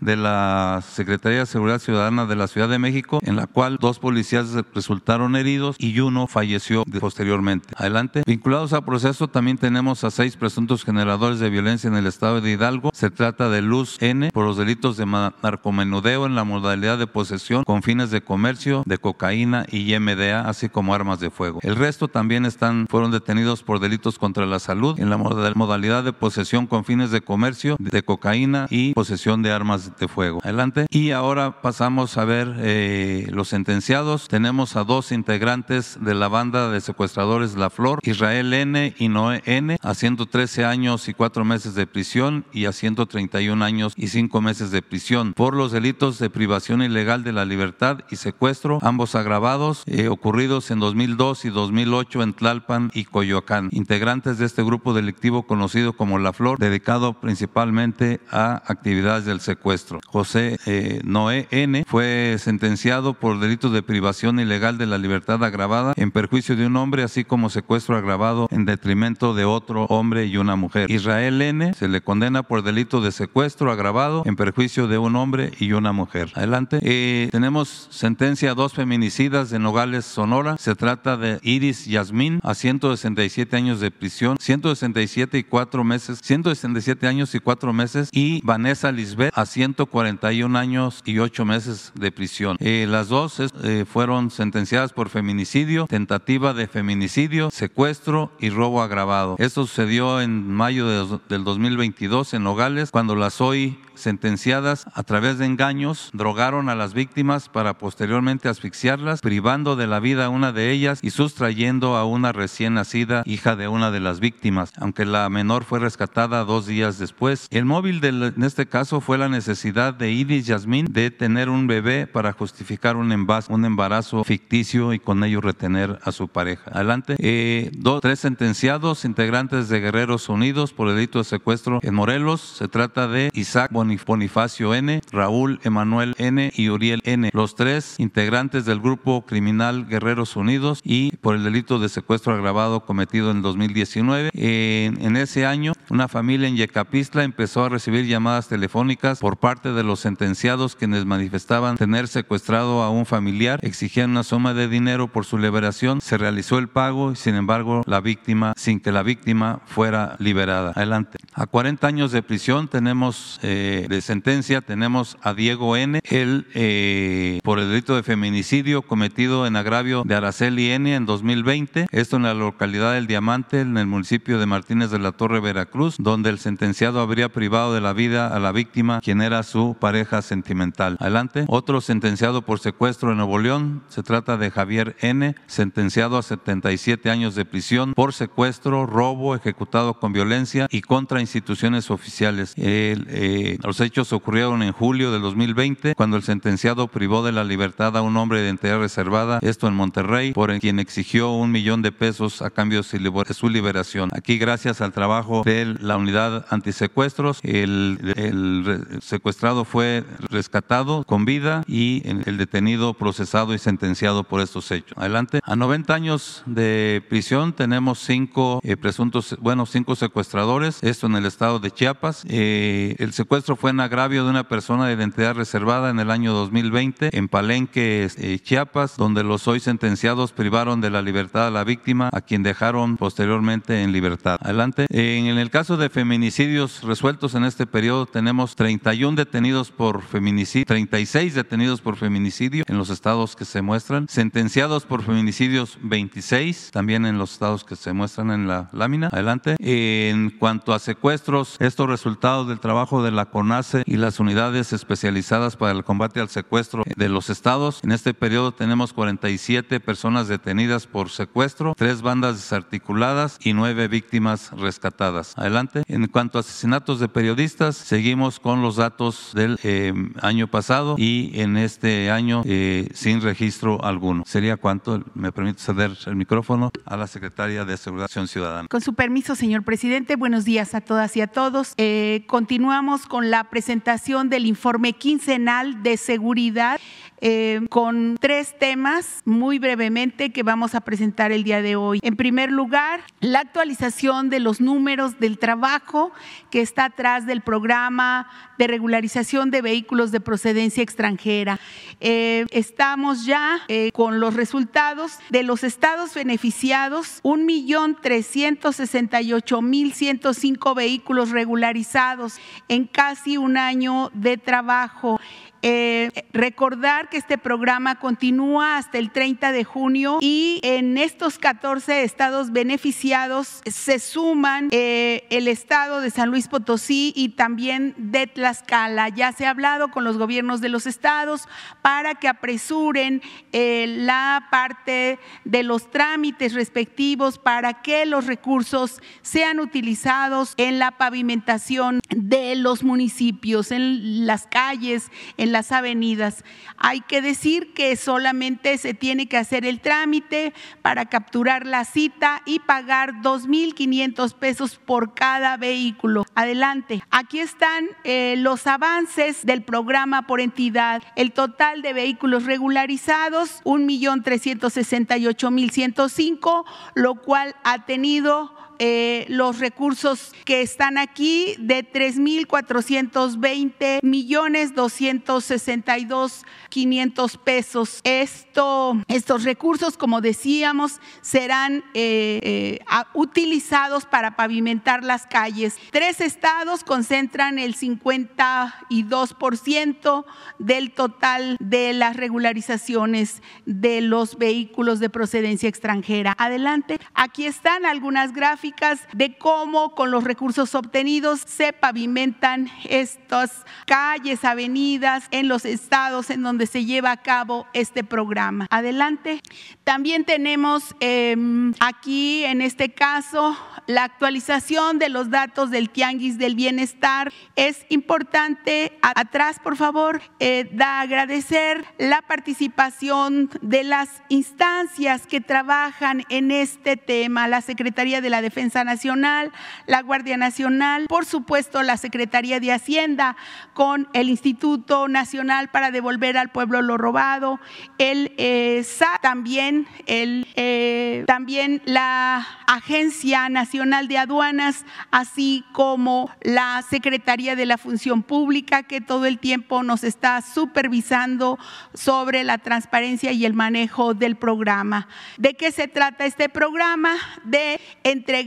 de la Secretaría de Seguridad Ciudadana de la Ciudad de México, en la cual dos policías resultaron heridos y uno falleció posteriormente. Adelante. Vinculados a proceso también tenemos a seis presuntos generadores de violencia en el estado de Hidalgo. Se trata de Luz N por los delitos de narcomenudeo en la modalidad de posesión con fines de comercio de cocaína y MDA, así como armas de fuego. El resto también están fueron detenidos por delitos contra la salud en la moda- modalidad de posesión con fines de comercio de cocaína y posesión de armas de fuego. Adelante. Y ahora pasamos a ver eh, los sentenciados. Tenemos a dos integrantes de la banda de secuestradores La Flor, Israel N y Noé N, a 113 años y cuatro meses de prisión y a 131 años y cinco meses de prisión por los delitos de privación ilegal de la libertad y secuestro, ambos agravados, eh, ocurridos en 2002 y 2008 en Tlalpan y Coyoacán. Integrantes de este grupo delictivo conocido como La Flor, dedicado principalmente a actividades del secuestro. José eh, Noé N fue sentenciado por delitos de privación ilegal de la libertad agravada en perjuicio de un hombre, así como secuestro agravado en detrimento de otro hombre y una mujer. Israel N se le condena por delito de secuestro agravado en perjuicio de un hombre y una mujer. Adelante. Eh, tenemos sentencia a dos feminicidas de Nogales, Sonora. Se trata de Iris Yasmín a 167 años de prisión, 167 y cuatro meses, 167 años y cuatro meses y Vanessa Lisbeth a 141 años y 8 meses de prisión. Eh, las dos eh, fueron sentenciadas por feminicidio, tentativa de feminicidio, secuestro y robo agravado. Esto sucedió en mayo de, del 2022 en Nogales, cuando las hoy sentenciadas a través de engaños drogaron a las víctimas para posteriormente asfixiarlas, privando de la vida a una de ellas y sustrayendo a una recién nacida hija de una de las víctimas, aunque la menor fue rescatada dos días después. El móvil en este caso fue la necesidad de Iris Yasmín de tener un bebé para justificar un, un embarazo ficticio y con ello retener a su pareja. Adelante. Eh, dos, tres sentenciados integrantes de Guerreros Unidos por el delito de secuestro en Morelos. Se trata de Isaac Bonifacio N., Raúl Emanuel N. y Uriel N. Los tres integrantes del grupo criminal Guerreros Unidos y por el delito de secuestro agravado cometido en 2019. En, ese año, una familia en Yecapistla empezó a recibir llamadas telefónicas por parte de los sentenciados quienes manifestaban tener secuestrado a un familiar, exigían una suma de dinero por su liberación, se realizó el pago y sin embargo la víctima, sin que la víctima fuera liberada. Adelante. A 40 años de prisión tenemos eh, de, sentencia tenemos a Diego N. Él, eh, por el delito de feminicidio cometido en agravio de Araceli N. en 2020, esto en la localidad del Diamante, en el municipio de Martínez de la Torre, Veracruz, donde el sentenciado habría privado de la vida a la víctima, quien era su pareja sentimental. Adelante. Otro sentenciado por secuestro en Nuevo León, se trata de Javier N., sentenciado a 77 años de prisión por secuestro, robo ejecutado con violencia y contra instituciones oficiales. El, eh, los hechos ocurrieron en julio del 2020, cuando el sentenciado privó de la libertad a un hombre de identidad reservada, esto en Monterrey, por quien exigió un millón de pesos a cambio de su liberación. Aquí, gracias al trabajo de la unidad antisecuestros, el, el secuestrado fue rescatado con vida y el detenido procesado y sentenciado por estos hechos. Adelante. A 90 años de prisión tenemos cinco eh, presuntos, bueno, cinco secuestradores, esto en el estado de Chiapas. Eh, el secuestro fue en agravio de una persona de identidad reservada en el año 2020 en Palenque, eh, Chiapas, donde los hoy sentenciados privaron de la libertad a la víctima, a quien dejaron posteriormente en libertad. Adelante. En el caso de feminicidios resueltos en este periodo, tenemos 31 detenidos por feminicidio, 36 detenidos por feminicidio en los estados que se muestran, sentenciados por feminicidios 26, también en los estados que se muestran en la lámina. Adelante. En cuanto a secuestros, estos resultados del trabajo de la CONACE y las unidades especializadas para el combate al secuestro de los estados. En este periodo tenemos 47 personas detenidas por secuestro, tres bandas desarticuladas y nueve víctimas rescatadas. Adelante. En cuanto a asesinatos de periodistas, seguimos con los datos del eh, año pasado y en este año eh, sin registro alguno. ¿Sería cuánto? Me permite ceder el micrófono a la secretaria de Seguridad Ciudadana. Con su permiso, señor presidente, buenos días a todas y a todos. Eh, continuamos con la presentación del informe quincenal de seguridad eh, con tres temas muy brevemente que vamos a presentar el día de hoy. En primer lugar, la actualización de los números del trabajo que está atrás del programa de regularización de vehículos de procedencia extranjera. Eh, estamos ya eh, con los resultados de los estados beneficiados, 1.368.105 vehículos regularizados en casi un año de trabajo. Eh, recordar que este programa continúa hasta el 30 de junio y en estos 14 estados beneficiados se suman eh, el estado de San Luis Potosí y también de Tlaxcala. Ya se ha hablado con los gobiernos de los estados para que apresuren eh, la parte de los trámites respectivos para que los recursos sean utilizados en la pavimentación de los municipios, en las calles, en las avenidas. Hay que decir que solamente se tiene que hacer el trámite para capturar la cita y pagar 2.500 pesos por cada vehículo. Adelante. Aquí están eh, los avances del programa por entidad. El total de vehículos regularizados, 1.368.105, lo cual ha tenido eh, los recursos que están aquí de 3.420 millones 262 500 pesos. Esto, estos recursos, como decíamos, serán eh, eh, utilizados para pavimentar las calles. Tres estados concentran el 52% del total de las regularizaciones de los vehículos de procedencia extranjera. Adelante. Aquí están algunas gráficas de cómo con los recursos obtenidos se pavimentan estas calles, avenidas en los estados en donde se lleva a cabo este programa. Adelante. También tenemos em, aquí en este caso la actualización de los datos del Tianguis del Bienestar. Es importante, atrás por favor, eh, da agradecer la participación de las instancias que trabajan en este tema, la Secretaría de la Defensa Nacional, la Guardia Nacional, por supuesto la Secretaría de Hacienda con el Instituto Nacional para devolver al pueblo lo robado, el eh, también, el, eh, también la Agencia Nacional de Aduanas, así como la Secretaría de la Función Pública, que todo el tiempo nos está supervisando sobre la transparencia y el manejo del programa. ¿De qué se trata este programa? De entregar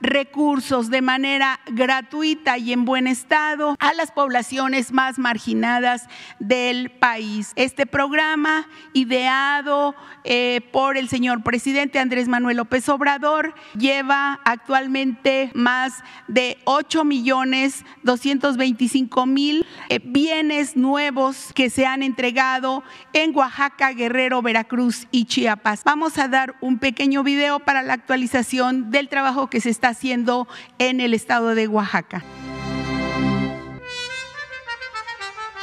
recursos de manera gratuita y en buen estado a las poblaciones más marginadas del país. Este programa, ideado eh, por el señor presidente Andrés Manuel López Obrador, lleva actualmente más de 8 millones 225 mil eh, bienes nuevos que se han entregado en Oaxaca, Guerrero, Veracruz y Chiapas. Vamos a dar un pequeño video para la actualización del trabajo que se está haciendo en el estado de Oaxaca.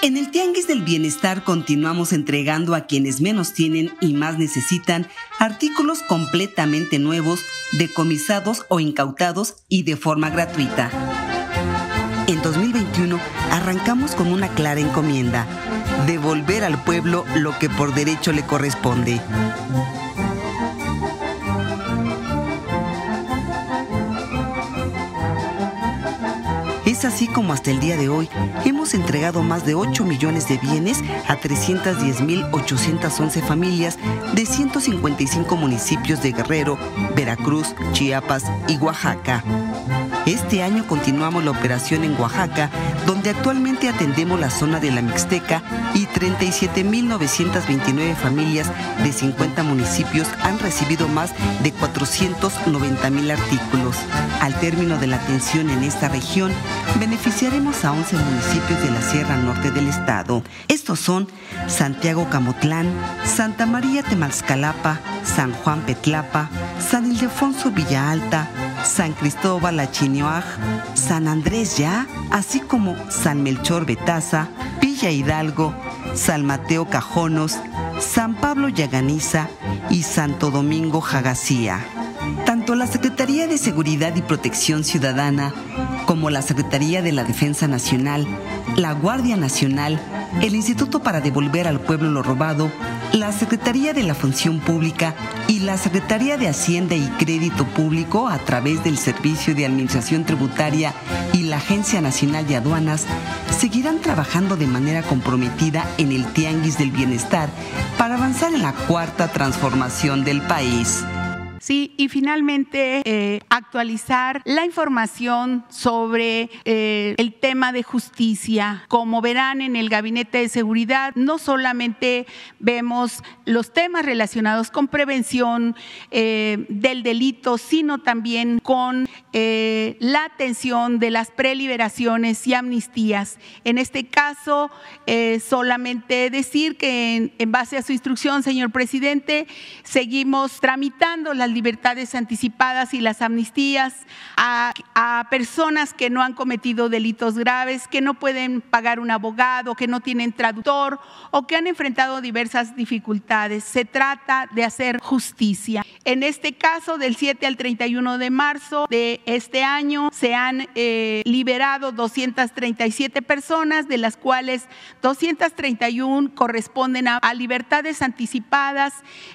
En el Tianguis del Bienestar continuamos entregando a quienes menos tienen y más necesitan artículos completamente nuevos, decomisados o incautados y de forma gratuita. En 2021 arrancamos con una clara encomienda, devolver al pueblo lo que por derecho le corresponde. Es así como hasta el día de hoy hemos entregado más de 8 millones de bienes a 310.811 familias de 155 municipios de Guerrero, Veracruz, Chiapas y Oaxaca. Este año continuamos la operación en Oaxaca, donde actualmente atendemos la zona de la Mixteca y 37.929 familias de 50 municipios han recibido más de 490.000 artículos. Al término de la atención en esta región, beneficiaremos a 11 municipios de la Sierra Norte del Estado. Estos son Santiago Camotlán, Santa María Temalscalapa, San Juan Petlapa, San Ildefonso Villa Alta, San Cristóbal Achinioaj, San Andrés Ya, así como San Melchor Betaza, Villa Hidalgo, San Mateo Cajonos, San Pablo Yaganiza y Santo Domingo Jagacía. Tanto la Secretaría de Seguridad y Protección Ciudadana como la Secretaría de la Defensa Nacional, la Guardia Nacional, el Instituto para Devolver al Pueblo lo Robado, la Secretaría de la Función Pública y la Secretaría de Hacienda y Crédito Público a través del Servicio de Administración Tributaria y la Agencia Nacional de Aduanas seguirán trabajando de manera comprometida en el Tianguis del Bienestar para avanzar en la cuarta transformación del país. Sí, y finalmente eh, actualizar la información sobre eh, el tema de justicia. Como verán en el Gabinete de Seguridad, no solamente vemos los temas relacionados con prevención eh, del delito, sino también con la atención de las preliberaciones y amnistías. En este caso, solamente decir que en base a su instrucción, señor presidente, seguimos tramitando las libertades anticipadas y las amnistías a, personas que no han cometido delitos graves, que no pueden pagar un abogado, que no tienen traductor o que han enfrentado diversas dificultades. Se trata de hacer justicia. En este caso, del 7 al 31 de marzo de este año, se han eh, liberado 237 personas, de las cuales 231 corresponden a, libertades anticipadas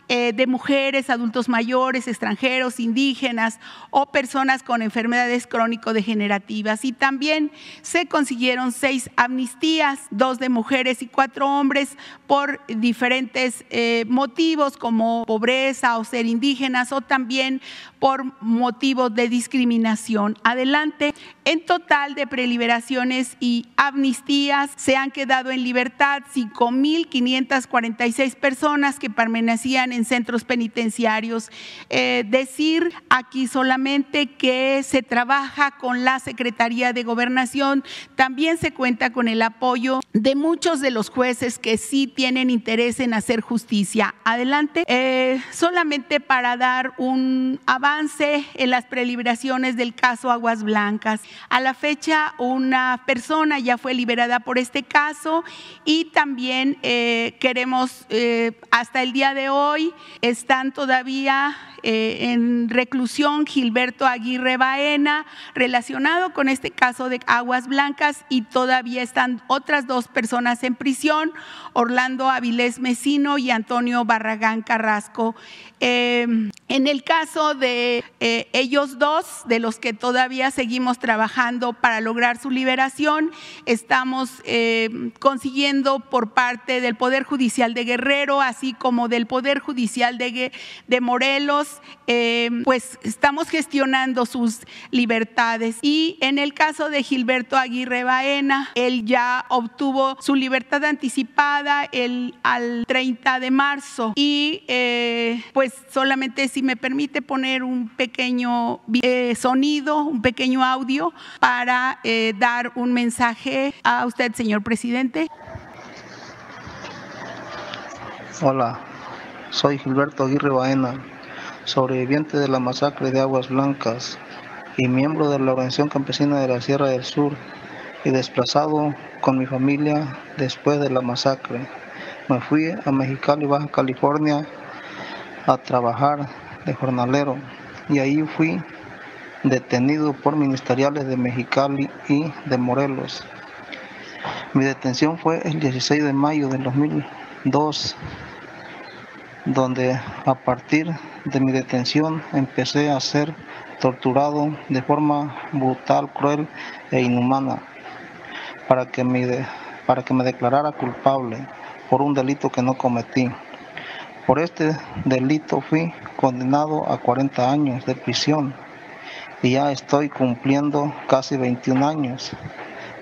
eh, de mujeres, adultos mayores, extranjeros, indígenas o personas con enfermedades crónico-degenerativas. Y también se consiguieron seis amnistías, dos de mujeres y cuatro hombres por diferentes eh, motivos como pobreza o ser indígenas o también por motivos de discriminación. Adelante, en total de preliberaciones y amnistías se han quedado en libertad 5.546 personas que permanecían en centros penitenciarios. Eh, decir aquí solamente que se trabaja con la Secretaría de Gobernación, también se cuenta con el apoyo de muchos de los jueces que sí tienen interés en hacer justicia. Adelante, eh, solamente para dar un avance en las preliberaciones del caso Aguas Blancas. A la fecha, una persona ya fue liberada por este caso y también eh, queremos, eh, hasta el día de hoy, están todavía eh, en reclusión Gilberto Aguirre Baena, relacionado con este caso de Aguas Blancas, y todavía están otras dos personas en prisión, Orlando Avilés Mesino y Antonio Barragán Carrasco. Em, en el caso de eh, ellos dos, de los que todavía seguimos trabajando para lograr su liberación, estamos consiguiendo por parte del Poder Judicial de Guerrero, así como del Poder Judicial de Morelos, em, pues estamos gestionando sus libertades. Y en el caso de Gilberto Aguirre Baena, él ya obtuvo su libertad anticipada el, al 30 de marzo y eh, pues solamente si me permite poner un pequeño eh, sonido, un pequeño audio para eh, dar un mensaje a usted, señor presidente. Hola, soy Gilberto Aguirre Baena, sobreviviente de la masacre de Aguas Blancas y miembro de la Organización Campesina de la Sierra del Sur y desplazado con mi familia después de la masacre. Me fui a Mexicali, Baja California, a trabajar de jornalero y ahí fui detenido por ministeriales de Mexicali y de Morelos. Mi detención fue el 16 de mayo del 2002, donde a partir de mi detención empecé a ser torturado de forma brutal, cruel e inhumana para que me, para que me declarara culpable por un delito que no cometí. Por este delito fui condenado a 40 años de prisión y ya estoy cumpliendo casi 21 años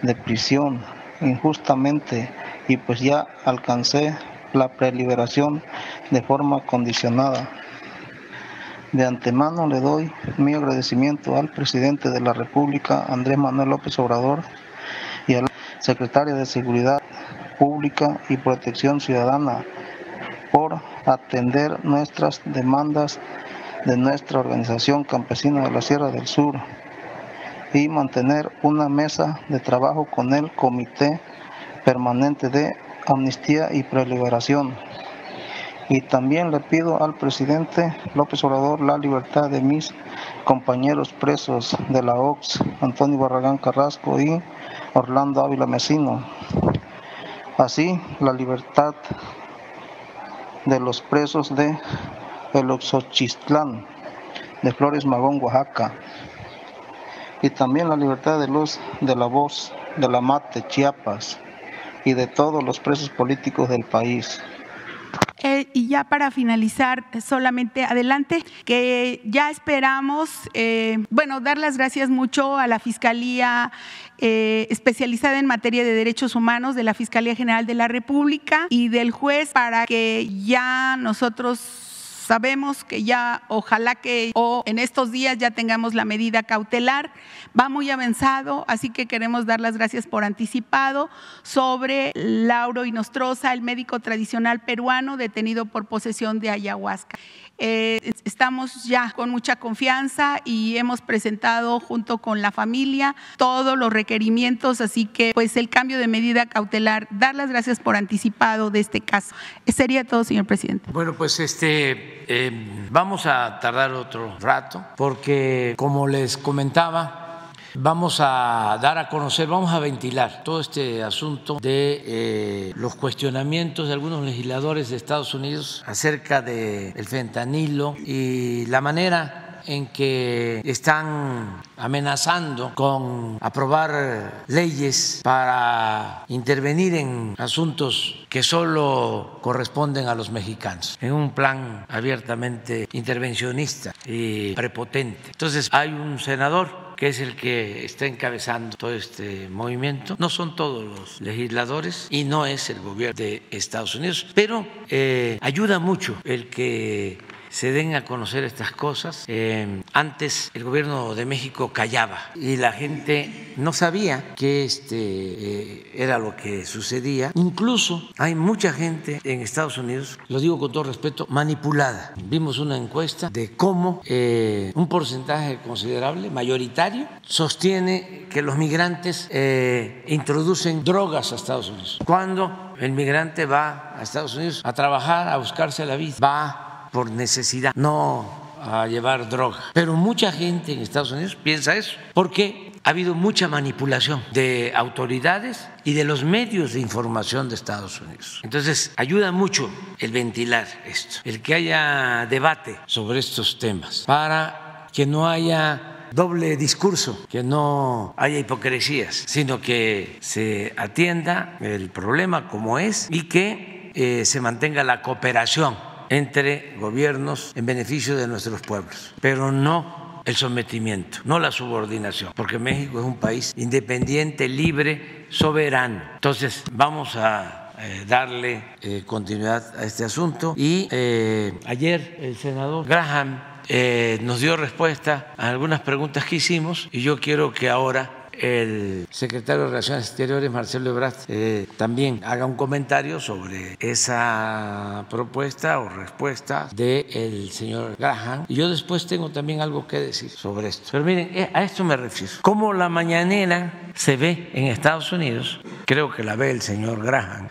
de prisión injustamente y pues ya alcancé la preliberación de forma condicionada. De antemano le doy mi agradecimiento al presidente de la República, Andrés Manuel López Obrador, y al secretario de Seguridad Pública y Protección Ciudadana por atender nuestras demandas de nuestra organización campesina de la Sierra del Sur y mantener una mesa de trabajo con el Comité Permanente de Amnistía y Preliberación. Y también le pido al presidente López Obrador la libertad de mis compañeros presos de la OX, Antonio Barragán Carrasco y Orlando Ávila Mesino. Así, la libertad de los presos de El Oxochistlán, de Flores Magón, Oaxaca, y también la libertad de los de la voz, de la Mate, Chiapas, y de todos los presos políticos del país. Eh, y ya para finalizar, solamente adelante, que ya esperamos, eh, bueno, dar las gracias mucho a la Fiscalía eh, especializada en materia de derechos humanos de la Fiscalía General de la República y del juez para que ya nosotros Sabemos que ya, ojalá que o en estos días ya tengamos la medida cautelar. Va muy avanzado, así que queremos dar las gracias por anticipado sobre Lauro Inostroza, el médico tradicional peruano detenido por posesión de ayahuasca. Eh, estamos ya con mucha confianza y hemos presentado junto con la familia todos los requerimientos, así que pues el cambio de medida cautelar, dar las gracias por anticipado de este caso. Sería todo, señor presidente. Bueno, pues este eh, vamos a tardar otro rato porque como les comentaba, vamos a dar a conocer, vamos a ventilar todo este asunto de eh, los cuestionamientos de algunos legisladores de Estados Unidos acerca del fentanilo y la manera en que están amenazando con aprobar leyes para intervenir en asuntos que solo corresponden a los mexicanos, en un plan abiertamente intervencionista y prepotente. Entonces hay un senador es el que está encabezando todo este movimiento. No son todos los legisladores y no es el gobierno de Estados Unidos, pero eh, ayuda mucho el que se den a conocer estas cosas. Eh, antes el gobierno de México callaba y la gente no sabía que este, eh, era lo que sucedía. Incluso hay mucha gente en Estados Unidos, lo digo con todo respeto, manipulada. Vimos una encuesta de cómo eh, un porcentaje considerable, mayoritario, sostiene que los migrantes introducen drogas a Estados Unidos. Cuando el migrante va a Estados Unidos a trabajar, a buscarse la vida, va por necesidad, no a llevar droga. Pero mucha gente en Estados Unidos piensa eso, porque ha habido mucha manipulación de autoridades y de los medios de información de Estados Unidos. Entonces, ayuda mucho el ventilar esto, el que haya debate sobre estos temas, para que no haya doble discurso, que no haya hipocresías, sino que se atienda el problema como es y que eh, se mantenga la cooperación entre gobiernos en beneficio de nuestros pueblos, pero no el sometimiento, no la subordinación, porque México es un país independiente, libre, soberano. Entonces, vamos a eh, darle eh, continuidad a este asunto. Y eh, ayer el senador Graham nos dio respuesta a algunas preguntas que hicimos y yo quiero que ahora el secretario de Relaciones Exteriores, Marcelo Ebrard, eh, también haga un comentario sobre esa propuesta o respuesta del señor Graham. Y yo después tengo también algo que decir sobre esto. Pero miren, eh, a esto me refiero. Como la mañanera se ve en Estados Unidos, creo que la ve el señor Graham.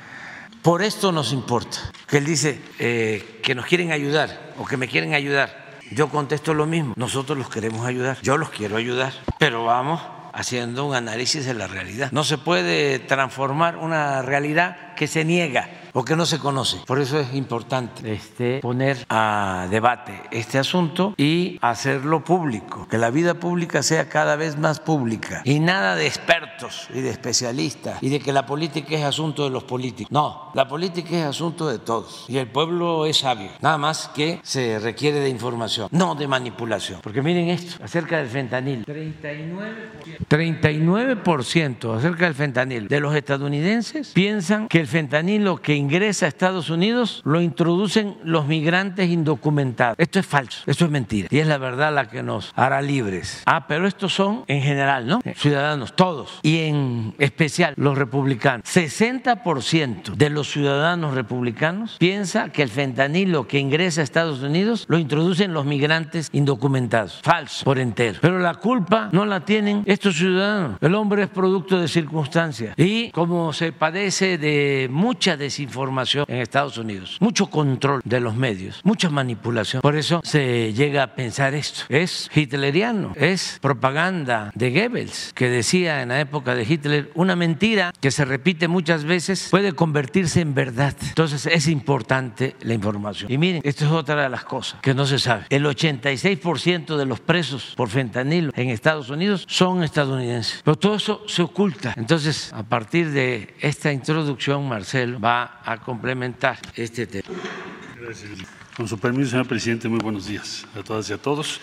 Por esto nos importa, que él dice eh, que nos quieren ayudar o que me quieren ayudar. Yo contesto lo mismo, nosotros los queremos ayudar, yo los quiero ayudar, pero vamos haciendo un análisis de la realidad. No se puede transformar una realidad que se niega o que no se conoce. Por eso es importante este, poner a debate este asunto y hacerlo público, que la vida pública sea cada vez más pública y nada de expertos y de especialistas y de que la política es asunto de los políticos. No, la política es asunto de todos y el pueblo es sabio, nada más que se requiere de información, no de manipulación. Porque miren esto, acerca del fentanil, 39%, 39% acerca del fentanil de los estadounidenses piensan que el fentanilo que ingresa a Estados Unidos lo introducen los migrantes indocumentados. Esto es falso, esto es mentira. Y es la verdad la que nos hará libres. Ah, pero estos son en general, ¿no? Ciudadanos, todos. Y en especial los republicanos. 60% de los ciudadanos republicanos piensa que el fentanilo que ingresa a Estados Unidos lo introducen los migrantes indocumentados. Falso, por entero. Pero la culpa no la tienen estos ciudadanos. El hombre es producto de circunstancias. Y como se padece de mucha desinformación, información en Estados Unidos, mucho control de los medios, mucha manipulación. Por eso se llega a pensar esto. Es hitleriano, es propaganda de Goebbels, que decía en la época de Hitler, una mentira que se repite muchas veces puede convertirse en verdad. Entonces es importante la información. Y miren, esto es otra de las cosas que no se sabe. El 86% de los presos por fentanilo en Estados Unidos son estadounidenses. Pero todo eso se oculta. Entonces, a partir de esta introducción, Marcelo va a complementar este tema. Gracias. Con su permiso, señor presidente, muy buenos días a todas y a todos.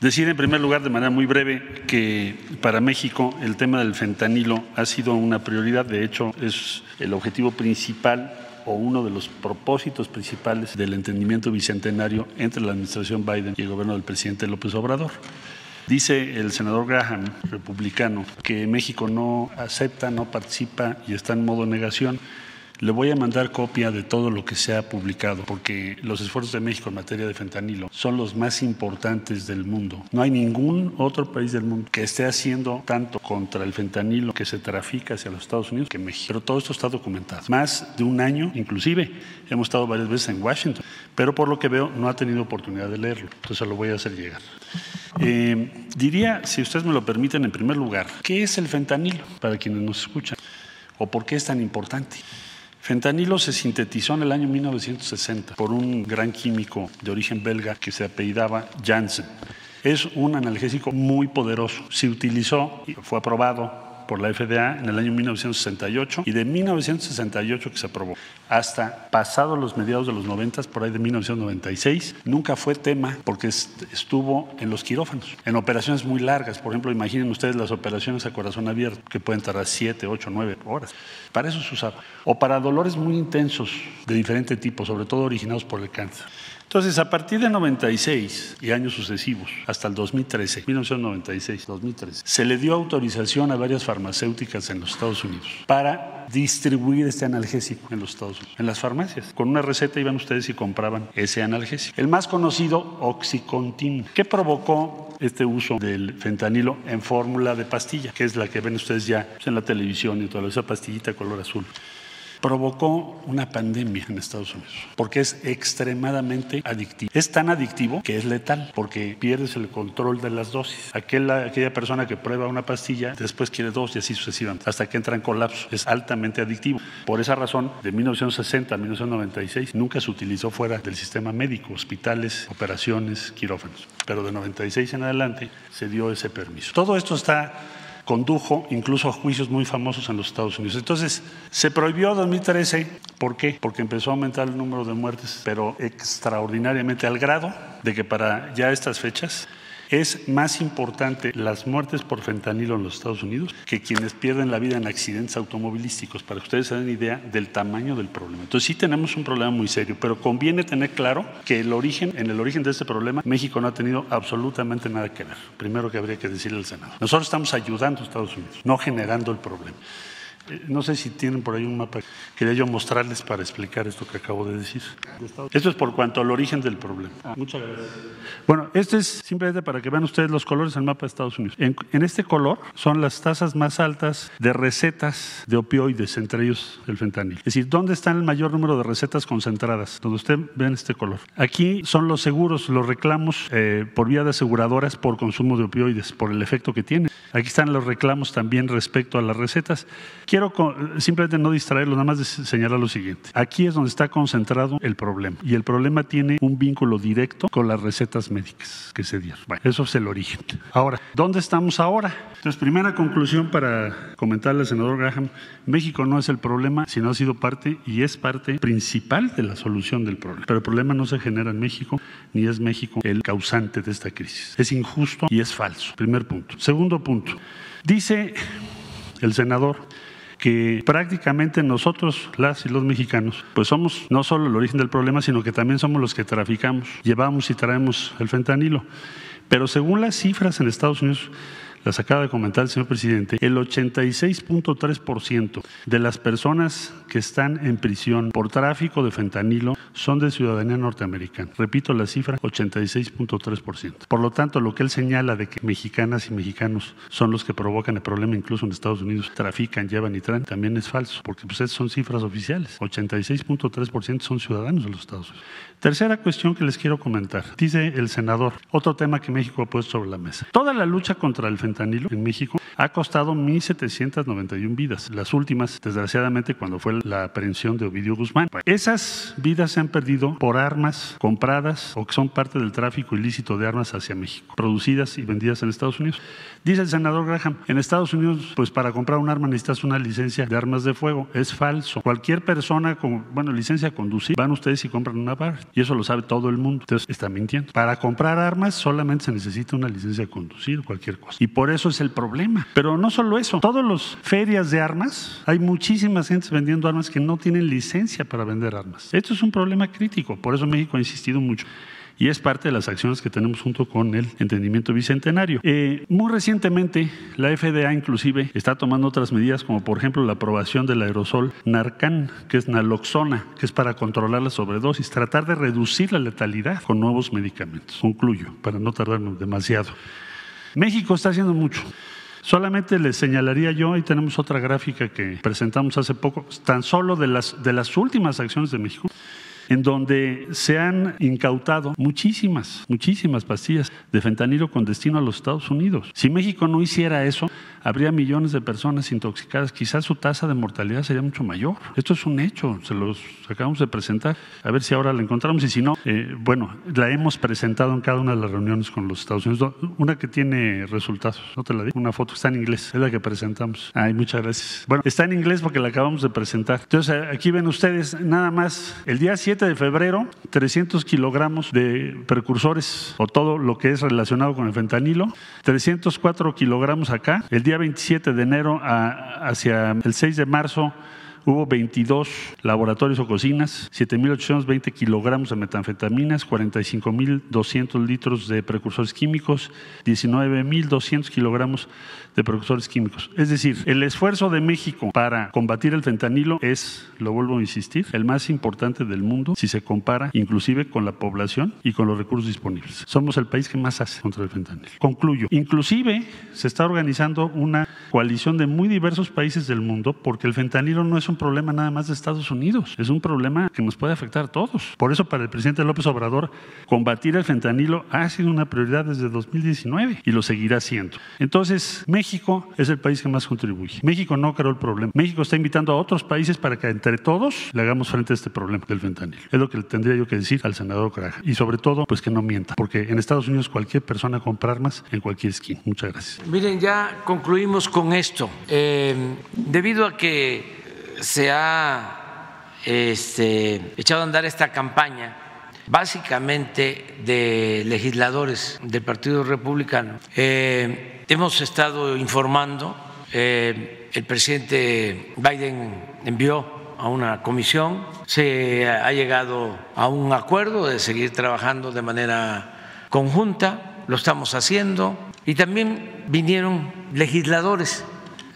Decir en primer lugar, de manera muy breve, que para México el tema del fentanilo ha sido una prioridad. De hecho, es el objetivo principal o uno de los propósitos principales del entendimiento bicentenario entre la administración Biden y el gobierno del presidente López Obrador. Dice el senador Graham, republicano, que México no acepta, no participa y está en modo negación. Le voy a mandar copia de todo lo que se ha publicado, porque los esfuerzos de México en materia de fentanilo son los más importantes del mundo. No hay ningún otro país del mundo que esté haciendo tanto contra el fentanilo que se trafica hacia los Estados Unidos que México. Pero todo esto está documentado. Más de un año, inclusive, hemos estado varias veces en Washington, pero por lo que veo no ha tenido oportunidad de leerlo. Entonces lo voy a hacer llegar. Eh, diría, si ustedes me lo permiten, en primer lugar, ¿qué es el fentanilo para quienes nos escuchan? ¿O por qué es tan importante? Fentanilo se sintetizó en el año 1960 por un gran químico de origen belga que se apellidaba Janssen. Es un analgésico muy poderoso. Se utilizó y fue aprobado por la FDA en el año 1968 y de 1968 que se aprobó hasta pasado los mediados de los 90, por ahí de 1996, nunca fue tema porque estuvo en los quirófanos, en operaciones muy largas. Por ejemplo, imaginen ustedes las operaciones a corazón abierto que pueden tardar 7, 8, 9 horas. Para eso se usaba. O para dolores muy intensos de diferente tipo, sobre todo originados por el cáncer. Entonces, a partir de 96 y años sucesivos, hasta el 2013, 1996, 2013, se le dio autorización a varias farmacéuticas en los Estados Unidos para distribuir este analgésico en los Estados Unidos, en las farmacias. Con una receta iban ustedes y compraban ese analgésico. El más conocido, Oxycontin. ¿Qué provocó este uso del fentanilo en fórmula de pastilla? Que es la que ven ustedes ya en la televisión y toda esa pastillita color azul provocó una pandemia en Estados Unidos, porque es extremadamente adictivo. Es tan adictivo que es letal, porque pierdes el control de las dosis. Aquella, aquella persona que prueba una pastilla, después quiere dos y así sucesivamente, hasta que entra en colapso. Es altamente adictivo. Por esa razón, de 1960 a 1996, nunca se utilizó fuera del sistema médico, hospitales, operaciones, quirófanos. Pero de 96 en adelante se dio ese permiso. Todo esto está condujo incluso a juicios muy famosos en los Estados Unidos. Entonces, se prohibió en 2013. ¿Por qué? Porque empezó a aumentar el número de muertes, pero extraordinariamente al grado de que para ya estas fechas es más importante las muertes por fentanilo en los Estados Unidos que quienes pierden la vida en accidentes automovilísticos, para que ustedes se den idea del tamaño del problema. Entonces sí tenemos un problema muy serio, pero conviene tener claro que el origen, en el origen de este problema, México no ha tenido absolutamente nada que ver. Primero que habría que decirle al Senado. Nosotros estamos ayudando a Estados Unidos, no generando el problema. Eh, no sé si tienen por ahí un mapa. Quería yo mostrarles para explicar esto que acabo de decir. Esto es por cuanto al origen del problema. Ah, muchas gracias. Bueno, este es simplemente para que vean ustedes los colores del mapa de Estados Unidos. En, este color son las tasas más altas de recetas de opioides, entre ellos el fentanil. Es decir, ¿dónde está el mayor número de recetas concentradas? Donde usted ve en este color. Aquí son los seguros, los reclamos eh, por vía de aseguradoras por consumo de opioides, por el efecto que tiene. Aquí están los reclamos también respecto a las recetas. Quiero simplemente no distraerlo, nada más señalar lo siguiente. Aquí es donde está concentrado el problema. Y el problema tiene un vínculo directo con las recetas médicas que se dieron. Bueno, eso es el origen. Ahora, ¿dónde estamos ahora? Entonces, primera conclusión para comentarle al senador Graham, México no es el problema, sino ha sido parte y es parte principal de la solución del problema. Pero el problema no se genera en México, ni es México el causante de esta crisis. Es injusto y es falso. Primer punto. Segundo punto. Dice el senador que prácticamente nosotros, las y los mexicanos, pues somos no solo el origen del problema, sino que también somos los que traficamos, llevamos y traemos el fentanilo. Pero según las cifras en Estados Unidos, las acaba de comentar el señor presidente, el 86.3% de las personas que están en prisión por tráfico de fentanilo son de ciudadanía norteamericana. Repito la cifra, 86.3%. Por lo tanto, lo que él señala de que mexicanas y mexicanos son los que provocan el problema incluso en Estados Unidos, trafican, llevan y traen, también es falso, porque pues son cifras oficiales. 86.3% son ciudadanos de los Estados Unidos. Tercera cuestión que les quiero comentar. Dice el senador, otro tema que México ha puesto sobre la mesa. Toda la lucha contra el fentanilo en México ha costado 1.791 vidas. Las últimas, desgraciadamente, cuando fue la aprehensión de Ovidio Guzmán. Esas vidas se han perdido por armas compradas o que son parte del tráfico ilícito de armas hacia México, producidas y vendidas en Estados Unidos. Dice el senador Graham, en Estados Unidos, pues para comprar un arma necesitas una licencia de armas de fuego. Es falso. Cualquier persona con, bueno, licencia a conducir, van ustedes y compran una bar. Y eso lo sabe todo el mundo. Entonces está mintiendo. Para comprar armas solamente se necesita una licencia a conducir, cualquier cosa. Y por eso es el problema. Pero no solo eso. Todas las ferias de armas, hay muchísimas gentes vendiendo armas que no tienen licencia para vender armas. Esto es un problema crítico. Por eso México ha insistido mucho y es parte de las acciones que tenemos junto con el entendimiento bicentenario. Eh, muy recientemente, la FDA inclusive está tomando otras medidas, como por ejemplo la aprobación del aerosol Narcan, que es naloxona, que es para controlar la sobredosis, tratar de reducir la letalidad con nuevos medicamentos. Concluyo, para no tardarnos demasiado. México está haciendo mucho. Solamente les señalaría yo, ahí tenemos otra gráfica que presentamos hace poco, tan solo de las, de las últimas acciones de México, en donde se han incautado muchísimas, muchísimas pastillas de fentanilo con destino a los Estados Unidos. Si México no hiciera eso, habría millones de personas intoxicadas. Quizás su tasa de mortalidad sería mucho mayor. Esto es un hecho, se los acabamos de presentar. A ver si ahora la encontramos y si no, eh, bueno, la hemos presentado en cada una de las reuniones con los Estados Unidos. Una que tiene resultados, no te la digo, una foto está en inglés, es la que presentamos. Ay, muchas gracias. Bueno, está en inglés porque la acabamos de presentar. Entonces, aquí ven ustedes, nada más, el día 7 de febrero, 300 kilogramos de precursores o todo lo que es relacionado con el fentanilo, 304 kilogramos acá. El día 27 de enero hacia el 6 de marzo, Hubo 22 laboratorios o cocinas, 7.820 kilogramos de metanfetaminas, 45.200 litros de precursores químicos, 19.200 kilogramos de precursores químicos. Es decir, el esfuerzo de México para combatir el fentanilo es, lo vuelvo a insistir, el más importante del mundo si se compara inclusive con la población y con los recursos disponibles. Somos el país que más hace contra el fentanilo. Concluyo. Inclusive se está organizando una coalición de muy diversos países del mundo porque el fentanilo no es un problema nada más de Estados Unidos, es un problema que nos puede afectar a todos. Por eso para el presidente López Obrador combatir el fentanilo ha sido una prioridad desde 2019 y lo seguirá siendo. Entonces, México es el país que más contribuye. México no creó el problema. México está invitando a otros países para que entre todos le hagamos frente a este problema del fentanilo. Es lo que le tendría yo que decir al senador Caraja. Y sobre todo, pues que no mienta, porque en Estados Unidos cualquier persona compra armas en cualquier esquina. Muchas gracias. Miren, ya concluimos con esto. Eh, debido a que se ha este, echado a andar esta campaña básicamente de legisladores del Partido Republicano. Eh, hemos estado informando, eh, el presidente Biden envió a una comisión, se ha llegado a un acuerdo de seguir trabajando de manera conjunta, lo estamos haciendo, y también vinieron legisladores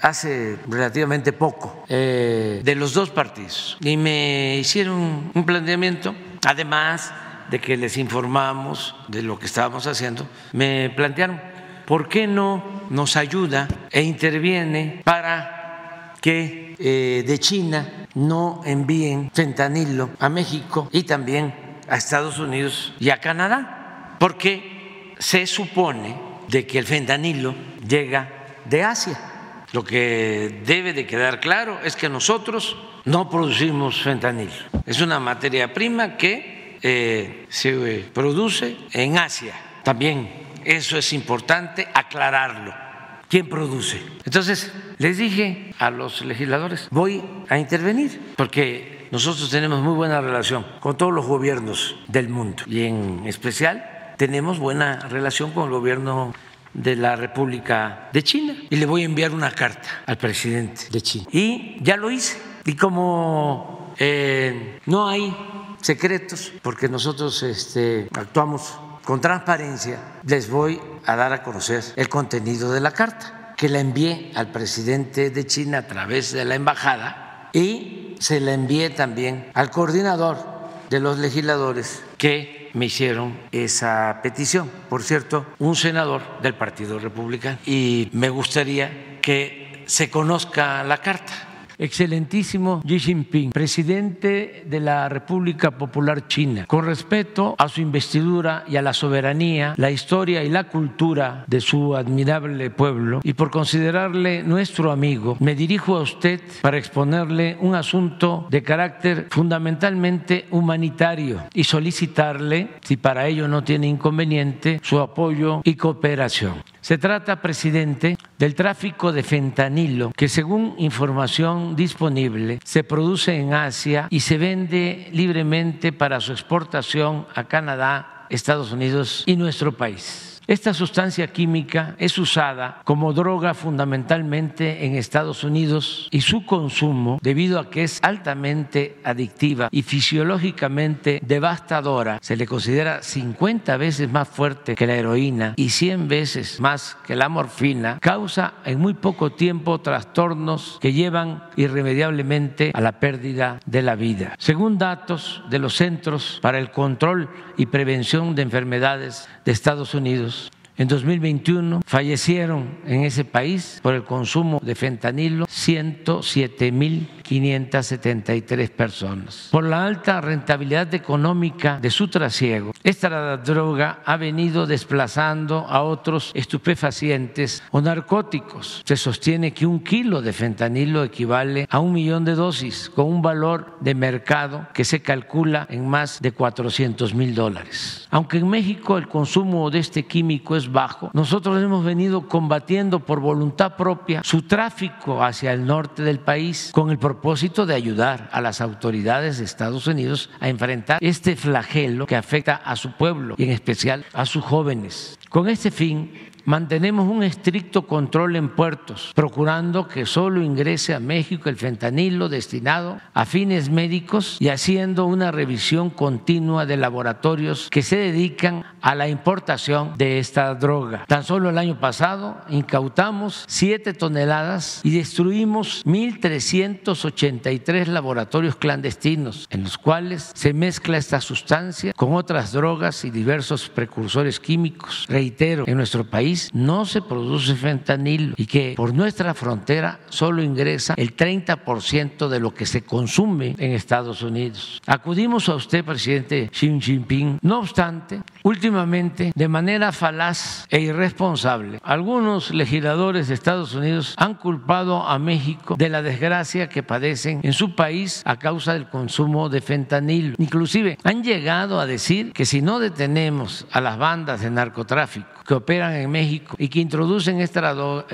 hace relativamente poco eh, de los dos partidos y me hicieron un planteamiento, además de que les informamos de lo que estábamos haciendo, me plantearon, ¿por qué no nos ayuda e interviene para que eh, de China no envíen fentanilo a México y también a Estados Unidos y a Canadá? Porque se supone de que el fentanilo llega de Asia lo que debe de quedar claro es que nosotros no producimos fentanilo. Es una materia prima que eh, se produce en Asia. También eso es importante aclararlo. ¿Quién produce? Entonces, les dije a los legisladores, voy a intervenir, porque nosotros tenemos muy buena relación con todos los gobiernos del mundo y en especial tenemos buena relación con el gobierno de la República de China y le voy a enviar una carta al presidente de China. Y ya lo hice. Y como eh, no hay secretos, porque nosotros este, actuamos con transparencia, les voy a dar a conocer el contenido de la carta que la envié al presidente de China a través de la embajada y se la envié también al coordinador de los legisladores que me hicieron esa petición. Por cierto, un senador del Partido Republicano. Y me gustaría que se conozca la carta Excelentísimo Xi Jinping, presidente de la República Popular China, con respeto a su investidura y a la soberanía, la historia y la cultura de su admirable pueblo, y por considerarle nuestro amigo, me dirijo a usted para exponerle un asunto de carácter fundamentalmente humanitario y solicitarle, si para ello no tiene inconveniente, su apoyo y cooperación. Se trata, presidente, del tráfico de fentanilo, que según información disponible se produce en Asia y se vende libremente para su exportación a Canadá, Estados Unidos y nuestro país. Esta sustancia química es usada como droga fundamentalmente en Estados Unidos y su consumo, debido a que es altamente adictiva y fisiológicamente devastadora, se le considera 50 veces más fuerte que la heroína y 100 veces más que la morfina, causa en muy poco tiempo trastornos que llevan irremediablemente a la pérdida de la vida. Según datos de los Centros para el Control y Prevención de Enfermedades de Estados Unidos, en 2021 fallecieron en ese país por el consumo de fentanilo 107 mil 1.573 personas. Por la alta rentabilidad económica de su trasiego, esta droga ha venido desplazando a otros estupefacientes o narcóticos. Se sostiene que un kilo de fentanilo equivale a un millón de dosis, con un valor de mercado que se calcula en más de 400 mil dólares. Aunque en México el consumo de este químico es bajo, nosotros hemos venido combatiendo por voluntad propia su tráfico hacia el norte del país con el propósito de ayudar a las autoridades de Estados Unidos a enfrentar este flagelo que afecta a su pueblo y en especial a sus jóvenes. Con este fin, mantenemos un estricto control en puertos, procurando que solo ingrese a México el fentanilo destinado a fines médicos y haciendo una revisión continua de laboratorios que se dedican a la importación de esta droga. Tan solo el año pasado incautamos siete toneladas y destruimos 1.383 laboratorios clandestinos en los cuales se mezcla esta sustancia con otras drogas y diversos precursores químicos. Reitero, en nuestro país no se produce fentanilo y que por nuestra frontera solo ingresa el 30% de lo que se consume en Estados Unidos. Acudimos a usted, presidente Xi Jinping. No obstante, últimamente, de manera falaz e irresponsable, algunos legisladores de Estados Unidos han culpado a México de la desgracia que padecen en su país a causa del consumo de fentanilo. Inclusive han llegado a decir que si no detenemos a las bandas de narcotráfico que operan en México y que introducen esta,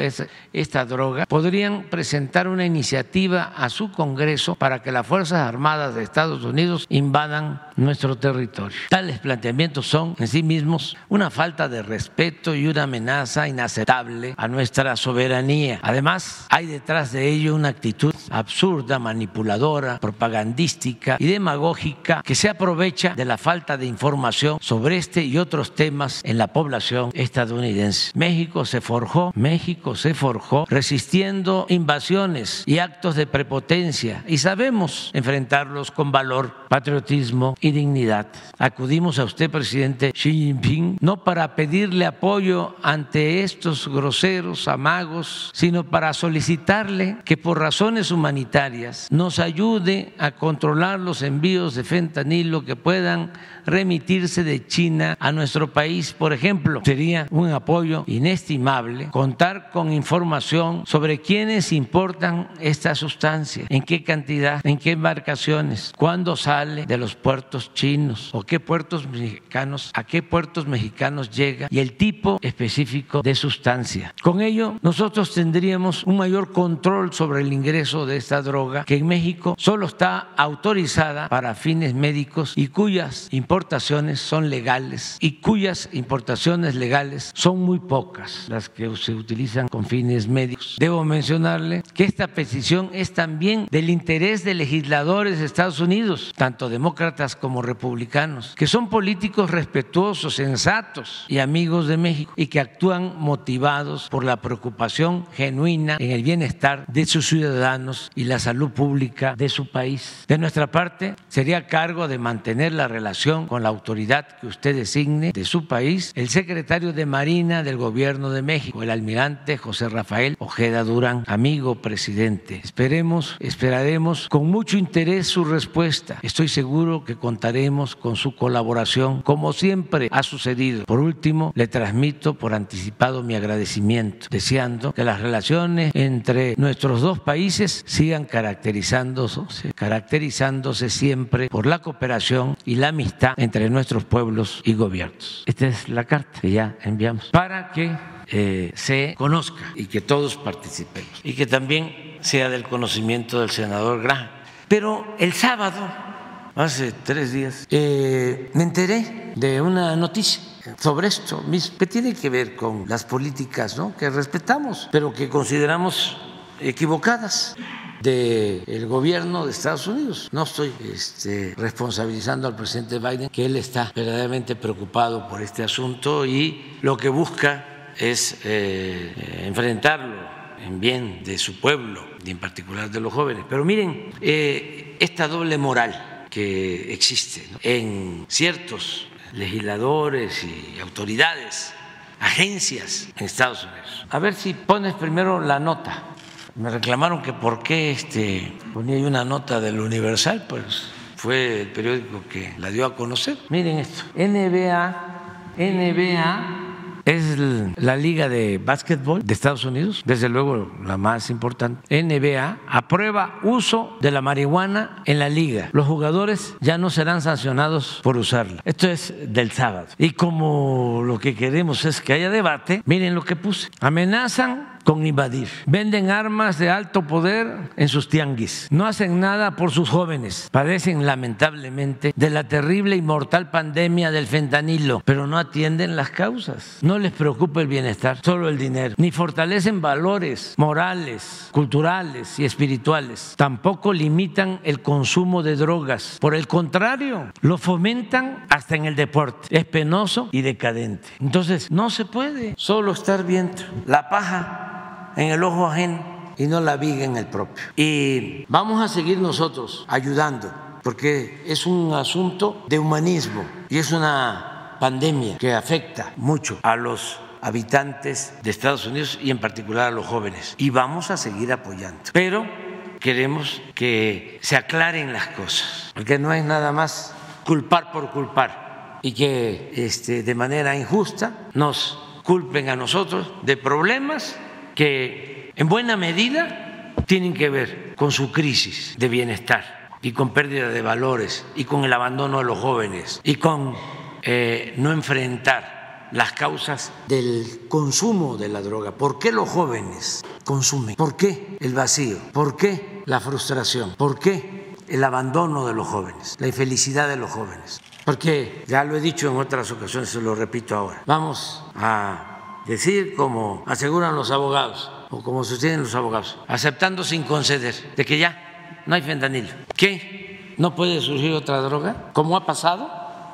esta droga podrían presentar una iniciativa a su Congreso para que las Fuerzas Armadas de Estados Unidos invadan nuestro territorio. Tales planteamientos son en sí mismos una falta de respeto y una amenaza inaceptable a nuestra soberanía. Además, hay detrás de ello una actitud absurda, manipuladora, propagandística y demagógica que se aprovecha de la falta de información sobre este y otros temas en la población estadounidense. México se forjó, México se forjó resistiendo invasiones y actos de prepotencia y sabemos enfrentarlos con valor, patriotismo y dignidad. Acudimos a usted, presidente Xi Jinping, no para pedirle apoyo ante estos groseros amagos, sino para solicitarle que por razones humanitarias nos ayude a controlar los envíos de fentanilo que puedan remitirse de China a nuestro país. Por ejemplo, sería un apoyo inestimable contar con información sobre quiénes importan esta sustancia, en qué cantidad, en qué embarcaciones, cuándo sale de los puertos chinos o qué puertos mexicanos, a qué puertos mexicanos llega y el tipo específico de sustancia. Con ello, nosotros tendríamos un mayor control sobre el ingreso de esta droga que en México solo está autorizada para fines médicos y cuyas importaciones son legales y cuyas importaciones legales son muy pocas las que se utilizan con fines médicos. Debo mencionarle que esta petición es también del interés de legisladores de Estados Unidos, tanto demócratas como republicanos, que son políticos respetuosos, sensatos y amigos de México y que actúan motivados por la preocupación genuina en el bienestar de sus ciudadanos y la salud pública de su país. De nuestra parte, sería cargo de mantener la relación con la autoridad que usted designe de su país, el secretario de Marina del Gobierno de México, el almirante José Rafael Ojeda Durán, amigo presidente. Esperemos, esperaremos con mucho interés su respuesta. Estoy seguro que contaremos con su colaboración, como siempre ha sucedido. Por último, le transmito por anticipado mi agradecimiento, deseando que las relaciones entre nuestros dos países sigan caracterizándose, caracterizándose siempre por la cooperación y la amistad entre nuestros pueblos y gobiernos. Esta es la carta que ya enviamos para que eh, se conozca y que todos participemos y que también sea del conocimiento del senador Graham. Pero el sábado, hace tres días, eh, me enteré de una noticia sobre esto mismo, que tiene que ver con las políticas ¿no? que respetamos, pero que consideramos equivocadas del gobierno de Estados Unidos. No estoy este, responsabilizando al presidente Biden, que él está verdaderamente preocupado por este asunto y lo que busca es eh, enfrentarlo en bien de su pueblo y en particular de los jóvenes. Pero miren, eh, esta doble moral que existe en ciertos legisladores y autoridades, agencias en Estados Unidos. A ver si pones primero la nota Me reclamaron que por qué este, ponía yo una nota del Universal, pues fue el periódico que la dio a conocer. Miren esto, NBA, NBA es la liga de básquetbol de Estados Unidos, desde luego la más importante. NBA aprueba uso de la marihuana en la liga. Los jugadores ya no serán sancionados por usarla. Esto es del sábado. Y como lo que queremos es que haya debate, miren lo que puse. Amenazan con invadir. Venden armas de alto poder en sus tianguis. No hacen nada por sus jóvenes. Padecen lamentablemente de la terrible y mortal pandemia del fentanilo, pero no atienden las causas. No les preocupa el bienestar, solo el dinero. Ni fortalecen valores morales, culturales y espirituales. Tampoco limitan el consumo de drogas. Por el contrario, lo fomentan hasta en el deporte. Es penoso y decadente. Entonces, no se puede solo estar viendo la paja en el ojo ajeno y no la viga en el propio. Y vamos a seguir nosotros ayudando, porque es un asunto de humanismo y es una pandemia que afecta mucho a los habitantes de Estados Unidos y en particular a los jóvenes. Y vamos a seguir apoyando. Pero queremos que se aclaren las cosas, porque no es nada más culpar por culpar y que este, de manera injusta nos culpen a nosotros de problemas que en buena medida tienen que ver con su crisis de bienestar y con pérdida de valores y con el abandono de los jóvenes y con eh, no enfrentar las causas del consumo de la droga. ¿Por qué los jóvenes consumen? ¿Por qué el vacío? ¿Por qué la frustración? ¿Por qué el abandono de los jóvenes? La infelicidad de los jóvenes. Porque ya lo he dicho en otras ocasiones, se lo repito ahora. Vamos a decir, como aseguran los abogados, o como sostienen los abogados, aceptando sin conceder, de que ya no hay fentanilo. ¿Qué? ¿No puede surgir otra droga? ¿Cómo ha pasado?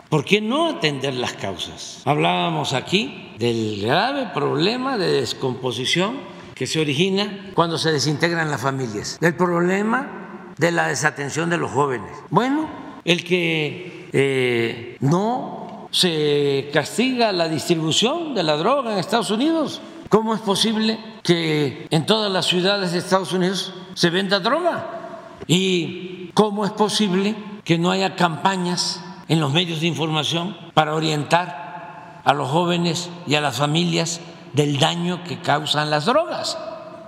¿Por qué no atender las causas? Hablábamos aquí del grave problema de descomposición que se origina cuando se desintegran las familias, del problema de la desatención de los jóvenes. Bueno, el que eh, no se castiga la distribución de la droga en Estados Unidos. ¿Cómo es posible que en todas las ciudades de Estados Unidos se venda droga? ¿Y cómo es posible que no haya campañas en los medios de información para orientar a los jóvenes y a las familias del daño que causan las drogas?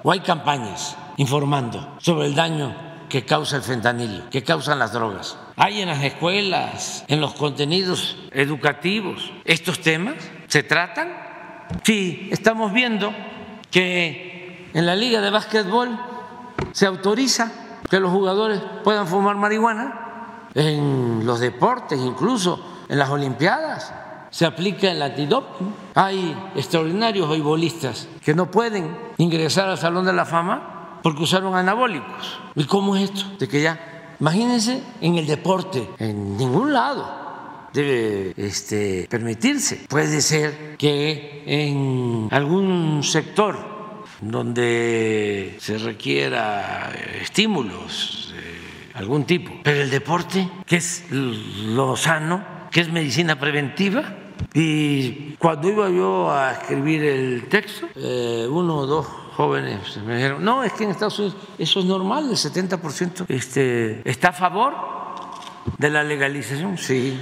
¿O hay campañas informando sobre el daño que causa el fentanilo, que causan las drogas? hay en las escuelas, en los contenidos educativos. ¿Estos temas se tratan? Sí, estamos viendo que en la liga de básquetbol se autoriza que los jugadores puedan fumar marihuana, en los deportes incluso, en las Olimpiadas se aplica el antidoping. Hay extraordinarios bolistas que no pueden ingresar al Salón de la Fama porque usaron anabólicos. ¿Y cómo es esto? De que ya Imagínense en el deporte, en ningún lado debe este, permitirse. Puede ser que en algún sector donde se requiera estímulos de algún tipo, pero el deporte, que es lo sano, que es medicina preventiva, y cuando iba yo a escribir el texto, eh, uno o dos jóvenes me dijeron, no, es que en Estados Unidos eso es normal, el 70% este, está a favor de la legalización. Sí,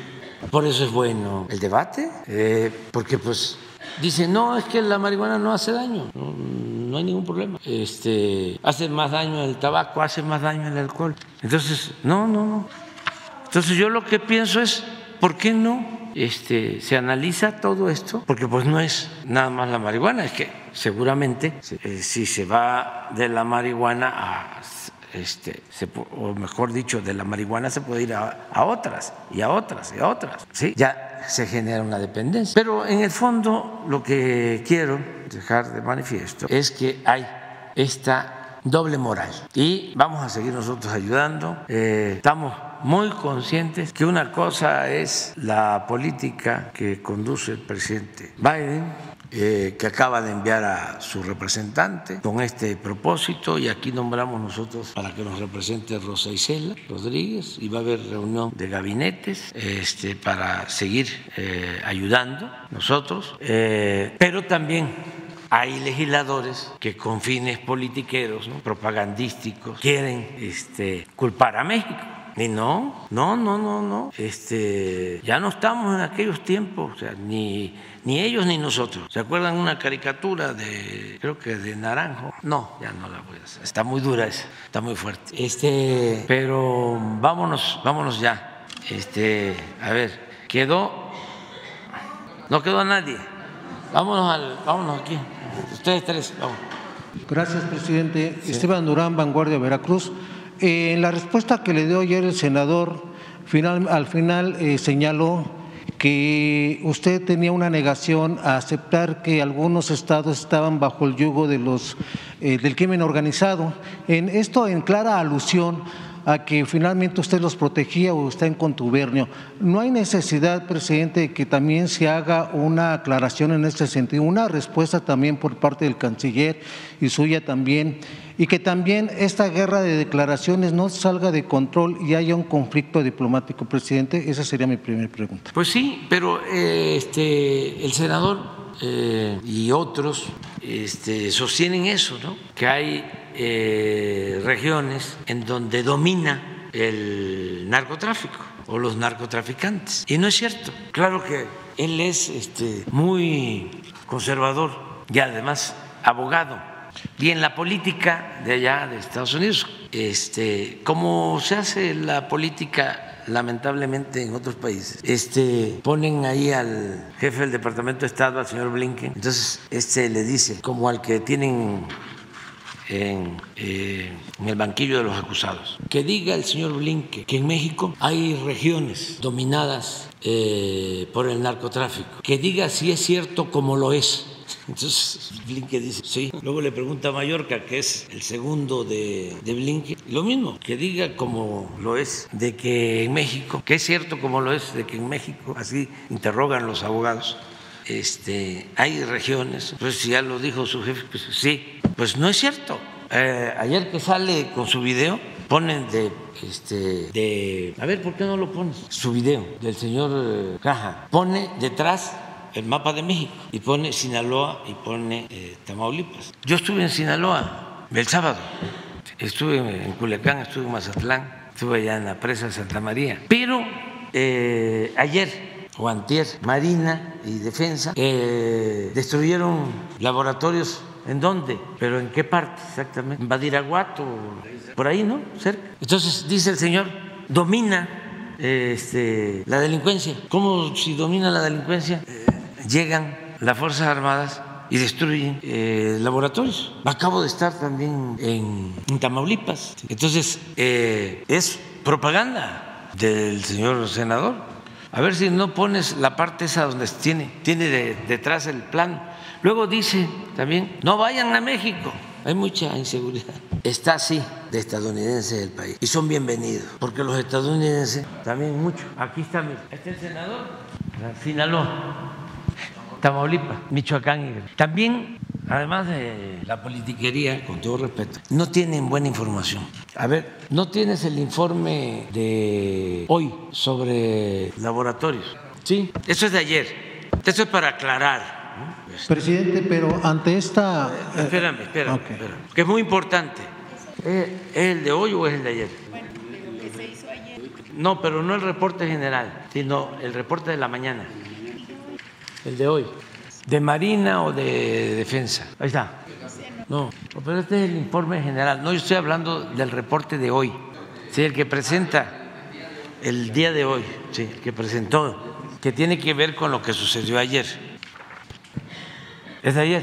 por eso es bueno el debate, eh, porque pues dicen, no, es que la marihuana no hace daño, no, hay ningún problema. Este, hace más daño el tabaco, hace más daño el alcohol. Entonces, no, no, no. Entonces yo lo que pienso es, ¿por qué no este, se analiza todo esto, porque pues no es nada más la marihuana, es que seguramente eh, si se va de la marihuana a este, o mejor dicho, de la marihuana se puede ir a, otras y a otras y a otras. ¿sí? Ya se genera una dependencia. Pero en el fondo lo que quiero dejar de manifiesto es que hay esta doble moral y vamos a seguir nosotros ayudando. Eh, estamos muy conscientes que una cosa es la política que conduce el presidente Biden, eh, que acaba de enviar a su representante con este propósito y aquí nombramos nosotros para que nos represente Rosa Isela Rodríguez y va a haber reunión de gabinetes este, para seguir eh, ayudando nosotros, eh, pero también hay legisladores que con fines politiqueros, ¿no? propagandísticos, quieren este, culpar a México. Y no, no, no, no, no. Este, ya no estamos en aquellos tiempos, o sea, ni, ni ellos ni nosotros. ¿Se acuerdan una caricatura de, creo que de Naranjo? No, ya no la voy a hacer. Está muy dura esa, está muy fuerte. Este, pero vámonos, vámonos ya. Este, a ver, quedó, no quedó nadie. Vámonos al, vámonos aquí. Ustedes tres, vamos. Gracias, presidente. Esteban Durán, Vanguardia Veracruz. Eh, en la respuesta que le dio ayer el senador, al final eh, señaló que usted tenía una negación a aceptar que algunos estados estaban bajo el yugo de los, eh, del crimen organizado. En esto en clara alusión a que finalmente usted los protegía o está en contubernio. ¿No hay necesidad, presidente, de que también se haga una aclaración en este sentido, una respuesta también por parte del canciller y suya también, y que también esta guerra de declaraciones no salga de control y haya un conflicto diplomático, presidente? Esa sería mi primera pregunta. Pues sí, pero eh, este, el senador eh, y otros este, sostienen eso, ¿no? que hay eh, regiones en donde domina el narcotráfico o los narcotraficantes. Y no es cierto. Claro que él es este, muy conservador y además abogado. Y en la política de allá de Estados Unidos, este, como se hace la política lamentablemente en otros países, este, ponen ahí al jefe del Departamento de Estado, al señor Blinken, entonces este le dice, como al que tienen en, eh, en, el banquillo de los acusados. Que diga el señor Blinken que en México hay regiones dominadas eh, por el narcotráfico. Que diga si es cierto como lo es. Entonces Blinken dice, sí. Luego le pregunta a Mallorca, que es el segundo de, de Blinken, lo mismo, que diga como lo es de que en México, que es cierto como lo es de que en México, así interrogan los abogados, este, hay regiones, pues ya lo dijo su jefe, pues sí, pues no es cierto. Eh, ayer que sale con su video, ponen de, este, de, a ver, ¿por qué no lo pones? Su video del señor eh, Caja, pone detrás el mapa de México y pone Sinaloa y pone eh, Tamaulipas. Yo estuve en Sinaloa el sábado, estuve en Culiacán, estuve en Mazatlán, estuve allá en la presa de Santa María, pero ayer o antier, Marina y Defensa, destruyeron laboratorios. ¿En dónde? ¿Pero en qué parte exactamente? ¿En Badiraguato? Por ahí, ¿no? Cerca. Entonces, dice el señor, domina este, la delincuencia. ¿Cómo si domina la delincuencia? Eh, llegan las Fuerzas Armadas y destruyen eh, laboratorios. Acabo de estar también en, Tamaulipas. Entonces, eh, es propaganda del señor senador. A ver si no pones la parte esa donde tiene, tiene de, detrás el plan. Luego dice también, no vayan a México. Hay mucha inseguridad. Está así de estadounidense el país. Y son bienvenidos, porque los estadounidenses también mucho. Aquí está el senador, Sinaloa, Tamaulipas, Michoacán. También además de la politiquería, con todo respeto, no tienen buena información. A ver, ¿no tienes el informe de hoy sobre laboratorios? Sí, eso es de ayer. Eso es para aclarar. Presidente, pero ante esta... Eh, espérame, espérame, okay. espérame, que es muy importante. ¿Es el de hoy o es el de ayer? Bueno, el que se hizo ayer. No, pero no el reporte general, sino el reporte de la mañana. El de hoy de Marina o de Defensa. Ahí está. No, pero este es el informe general. No, yo estoy hablando del reporte de hoy. Sí, el que presenta el día de hoy, sí, el que presentó, que tiene que ver con lo que sucedió ayer. Es de ayer,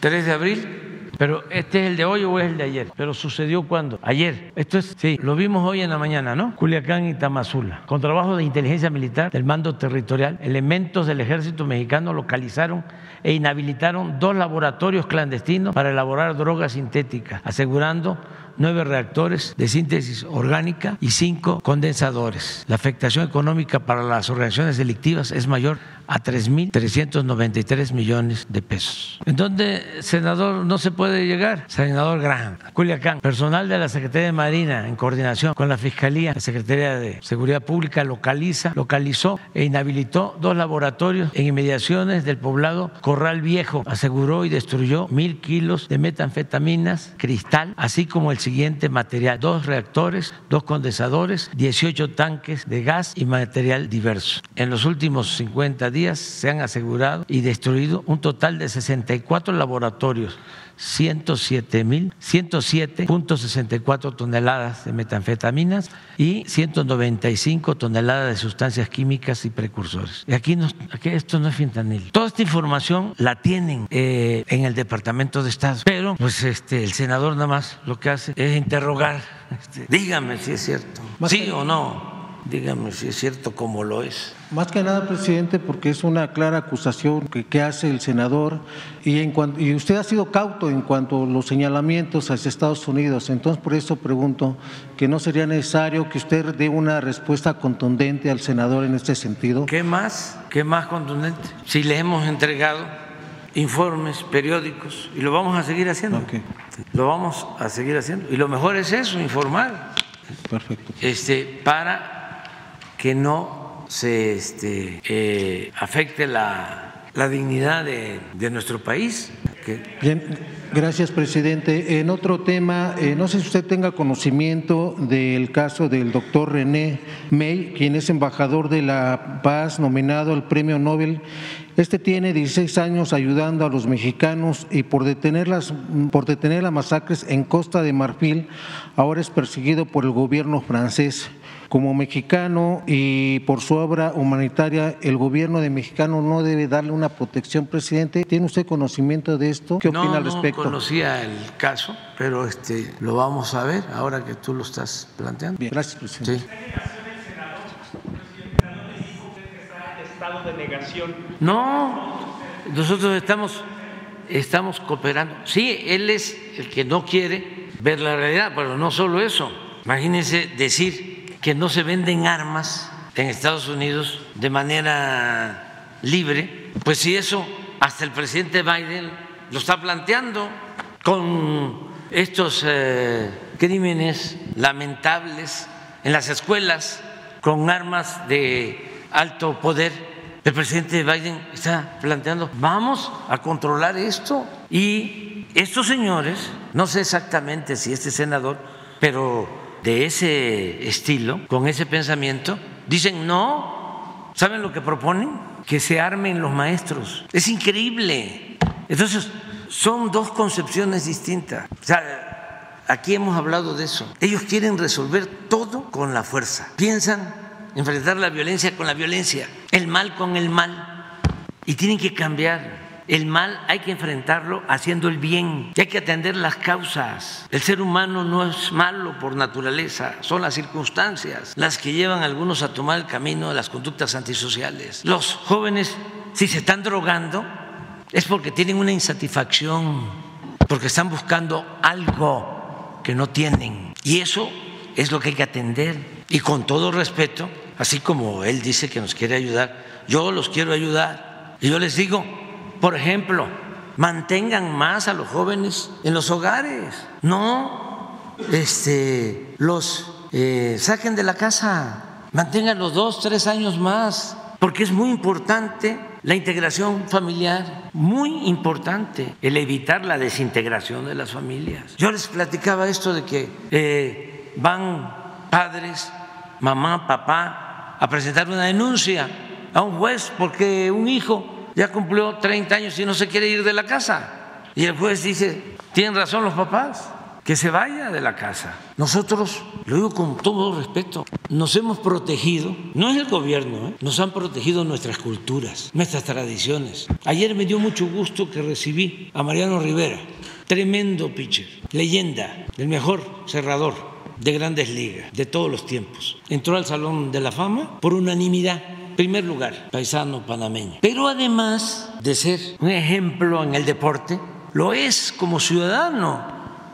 3 de abril. Pero este es el de hoy o es el de ayer. Pero sucedió cuando? Ayer. Esto es, sí, lo vimos hoy en la mañana, ¿no? Culiacán y Tamazula. Con trabajo de inteligencia militar del mando territorial, elementos del ejército mexicano localizaron e inhabilitaron dos laboratorios clandestinos para elaborar drogas sintéticas, asegurando nueve reactores de síntesis orgánica y cinco condensadores. La afectación económica para las organizaciones delictivas es mayor a 3.393 millones de pesos. ¿En dónde, senador, no se puede llegar? Senador Graham, Culiacán, personal de la Secretaría de Marina en coordinación con la Fiscalía, la Secretaría de Seguridad Pública localiza, localizó e inhabilitó dos laboratorios en inmediaciones del poblado Corral Viejo. Aseguró y destruyó mil kilos de metanfetaminas, cristal, así como el siguiente material, dos reactores, dos condensadores, 18 tanques de gas y material diverso. En los últimos 50 días se han asegurado y destruido un total de 64 laboratorios 107 mil 107.64 toneladas de metanfetaminas y 195 toneladas de sustancias químicas y precursores. Y aquí, no, aquí esto no es fentanil. Toda esta información la tienen eh, en el Departamento de Estado, pero pues este el senador nada más lo que hace es interrogar. Este, dígame si es cierto, sí o no. Dígame si es cierto como lo es. Más que nada, presidente, porque es una clara acusación que, hace el senador y, en y usted ha sido cauto en cuanto a los señalamientos hacia Estados Unidos. Entonces, por eso pregunto que no sería necesario que usted dé una respuesta contundente al senador en este sentido. ¿Qué más? ¿Qué más contundente? Si le hemos entregado informes periódicos y lo vamos a seguir haciendo. Lo vamos a seguir haciendo. Y lo mejor es eso, informar. Perfecto. Este, para que no se este, eh, afecte la, dignidad de, nuestro país. Gracias, presidente. En otro tema, eh, no sé si usted tenga conocimiento del caso del doctor René May, quien es embajador de la paz, nominado al premio Nobel. Este tiene 16 años ayudando a los mexicanos y por detener las, por detener las masacres en Costa de Marfil, ahora es perseguido por el gobierno francés como mexicano y por su obra humanitaria, el gobierno de mexicano no debe darle una protección, presidente. ¿Tiene usted conocimiento de esto? ¿Qué opina al respecto? No conocía el caso, pero este, lo vamos a ver ahora que tú lo estás planteando. Bien, gracias, presidente. Sí. No, nosotros estamos, estamos cooperando. Sí, él es el que no quiere ver la realidad, pero no solo eso. Imagínense decir que no se venden armas en Estados Unidos de manera libre, pues si eso hasta el presidente Biden lo está planteando con estos eh, crímenes lamentables en las escuelas con armas de alto poder. El presidente Biden está planteando, vamos a controlar esto. Y estos señores, no sé exactamente si este senador, pero de ese estilo, con ese pensamiento, dicen no. ¿Saben lo que proponen? Que se armen los maestros. Es increíble. Entonces, son dos concepciones distintas. O sea, aquí hemos hablado de eso. Ellos quieren resolver todo con la fuerza. Piensan enfrentar la violencia con la violencia, el mal con el mal. Y tienen que cambiar. El mal hay que enfrentarlo haciendo el bien y hay que atender las causas. El ser humano no es malo por naturaleza, son las circunstancias las que llevan a algunos a tomar el camino de las conductas antisociales. Los jóvenes, si se están drogando, es porque tienen una insatisfacción, porque están buscando algo que no tienen. Y eso es lo que hay que atender. Y con todo respeto, así como él dice que nos quiere ayudar, yo los quiero ayudar. Y yo les digo, por ejemplo, mantengan más a los jóvenes en los hogares, no este, los eh, saquen de la casa, manténganlos dos, tres años más, porque es muy importante la integración familiar, muy importante el evitar la desintegración de las familias. Yo les platicaba esto de que eh, van padres, mamá, papá, a presentar una denuncia a un juez porque un hijo ya cumplió 30 años y no se quiere ir de la casa. Y el juez dice, tienen razón los papás, que se vaya de la casa. Nosotros, lo digo con todo respeto, nos hemos protegido, no es el gobierno, ¿eh? nos han protegido nuestras culturas, nuestras tradiciones. Ayer me dio mucho gusto que recibí a Mariano Rivera, tremendo pitcher, leyenda, el mejor cerrador de grandes ligas de todos los tiempos. Entró al Salón de la Fama por unanimidad primer lugar, paisano panameño. Pero además de ser un ejemplo en el deporte, lo es como ciudadano,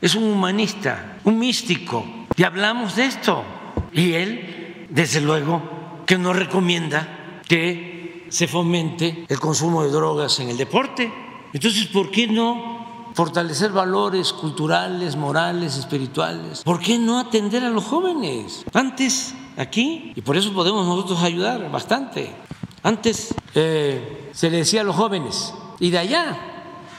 es un humanista, un místico. Y hablamos de esto. Y él, desde luego, que nos recomienda que se fomente el consumo de drogas en el deporte. Entonces, ¿por qué no fortalecer valores culturales, morales, espirituales? ¿Por qué no atender a los jóvenes? Antes, aquí, y por eso podemos nosotros ayudar bastante. Antes eh, se le decía a los jóvenes, y de allá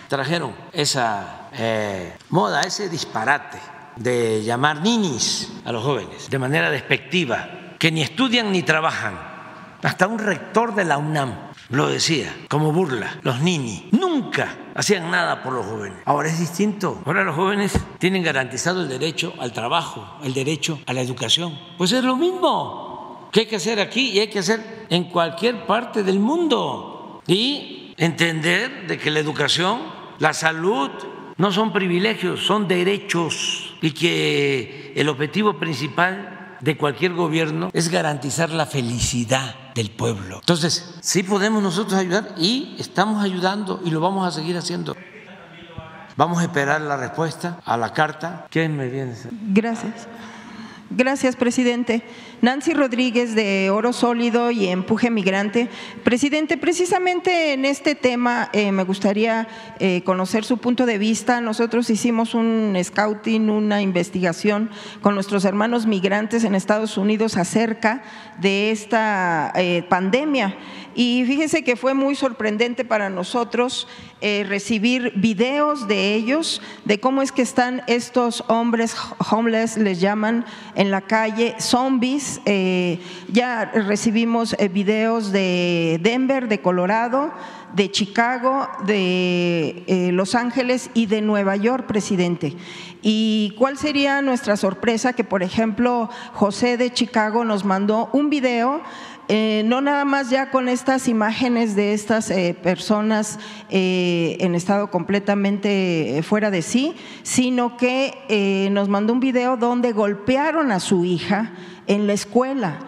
trajeron esa eh, moda, ese disparate de llamar ninis a los jóvenes de manera despectiva, que ni estudian ni trabajan. Hasta un rector de la UNAM lo decía como burla, los ninis nunca hacían nada por los jóvenes. Ahora es distinto. Ahora los jóvenes tienen garantizado el derecho al trabajo, el derecho a la educación. Pues es lo mismo que hay que hacer aquí y hay que hacer en cualquier parte del mundo. Y entender de que la educación, la salud, no son privilegios, son derechos y que el objetivo principal de cualquier gobierno es garantizar la felicidad del pueblo. Entonces, sí podemos nosotros ayudar y estamos ayudando y lo vamos a seguir haciendo. Vamos a esperar la respuesta a la carta. ¿Quién me viene? Gracias. Gracias, presidente. Nancy Rodríguez de Oro Sólido y Empuje Migrante. Presidente, precisamente en este tema eh, me gustaría eh, conocer su punto de vista. Nosotros hicimos un scouting, una investigación con nuestros hermanos migrantes en Estados Unidos acerca de esta eh, pandemia. Y fíjese que fue muy sorprendente para nosotros recibir videos de ellos, de cómo es que están estos hombres homeless, les llaman, en la calle, zombies. Eh, ya recibimos eh, videos de Denver, de Colorado, de Chicago, de eh, Los Ángeles y de Nueva York, presidente. ¿Y cuál sería nuestra sorpresa? Que, por ejemplo, José de Chicago nos mandó un video no nada más ya con estas imágenes de estas personas en estado completamente fuera de sí, sino que nos mandó un video donde golpearon a su hija en la escuela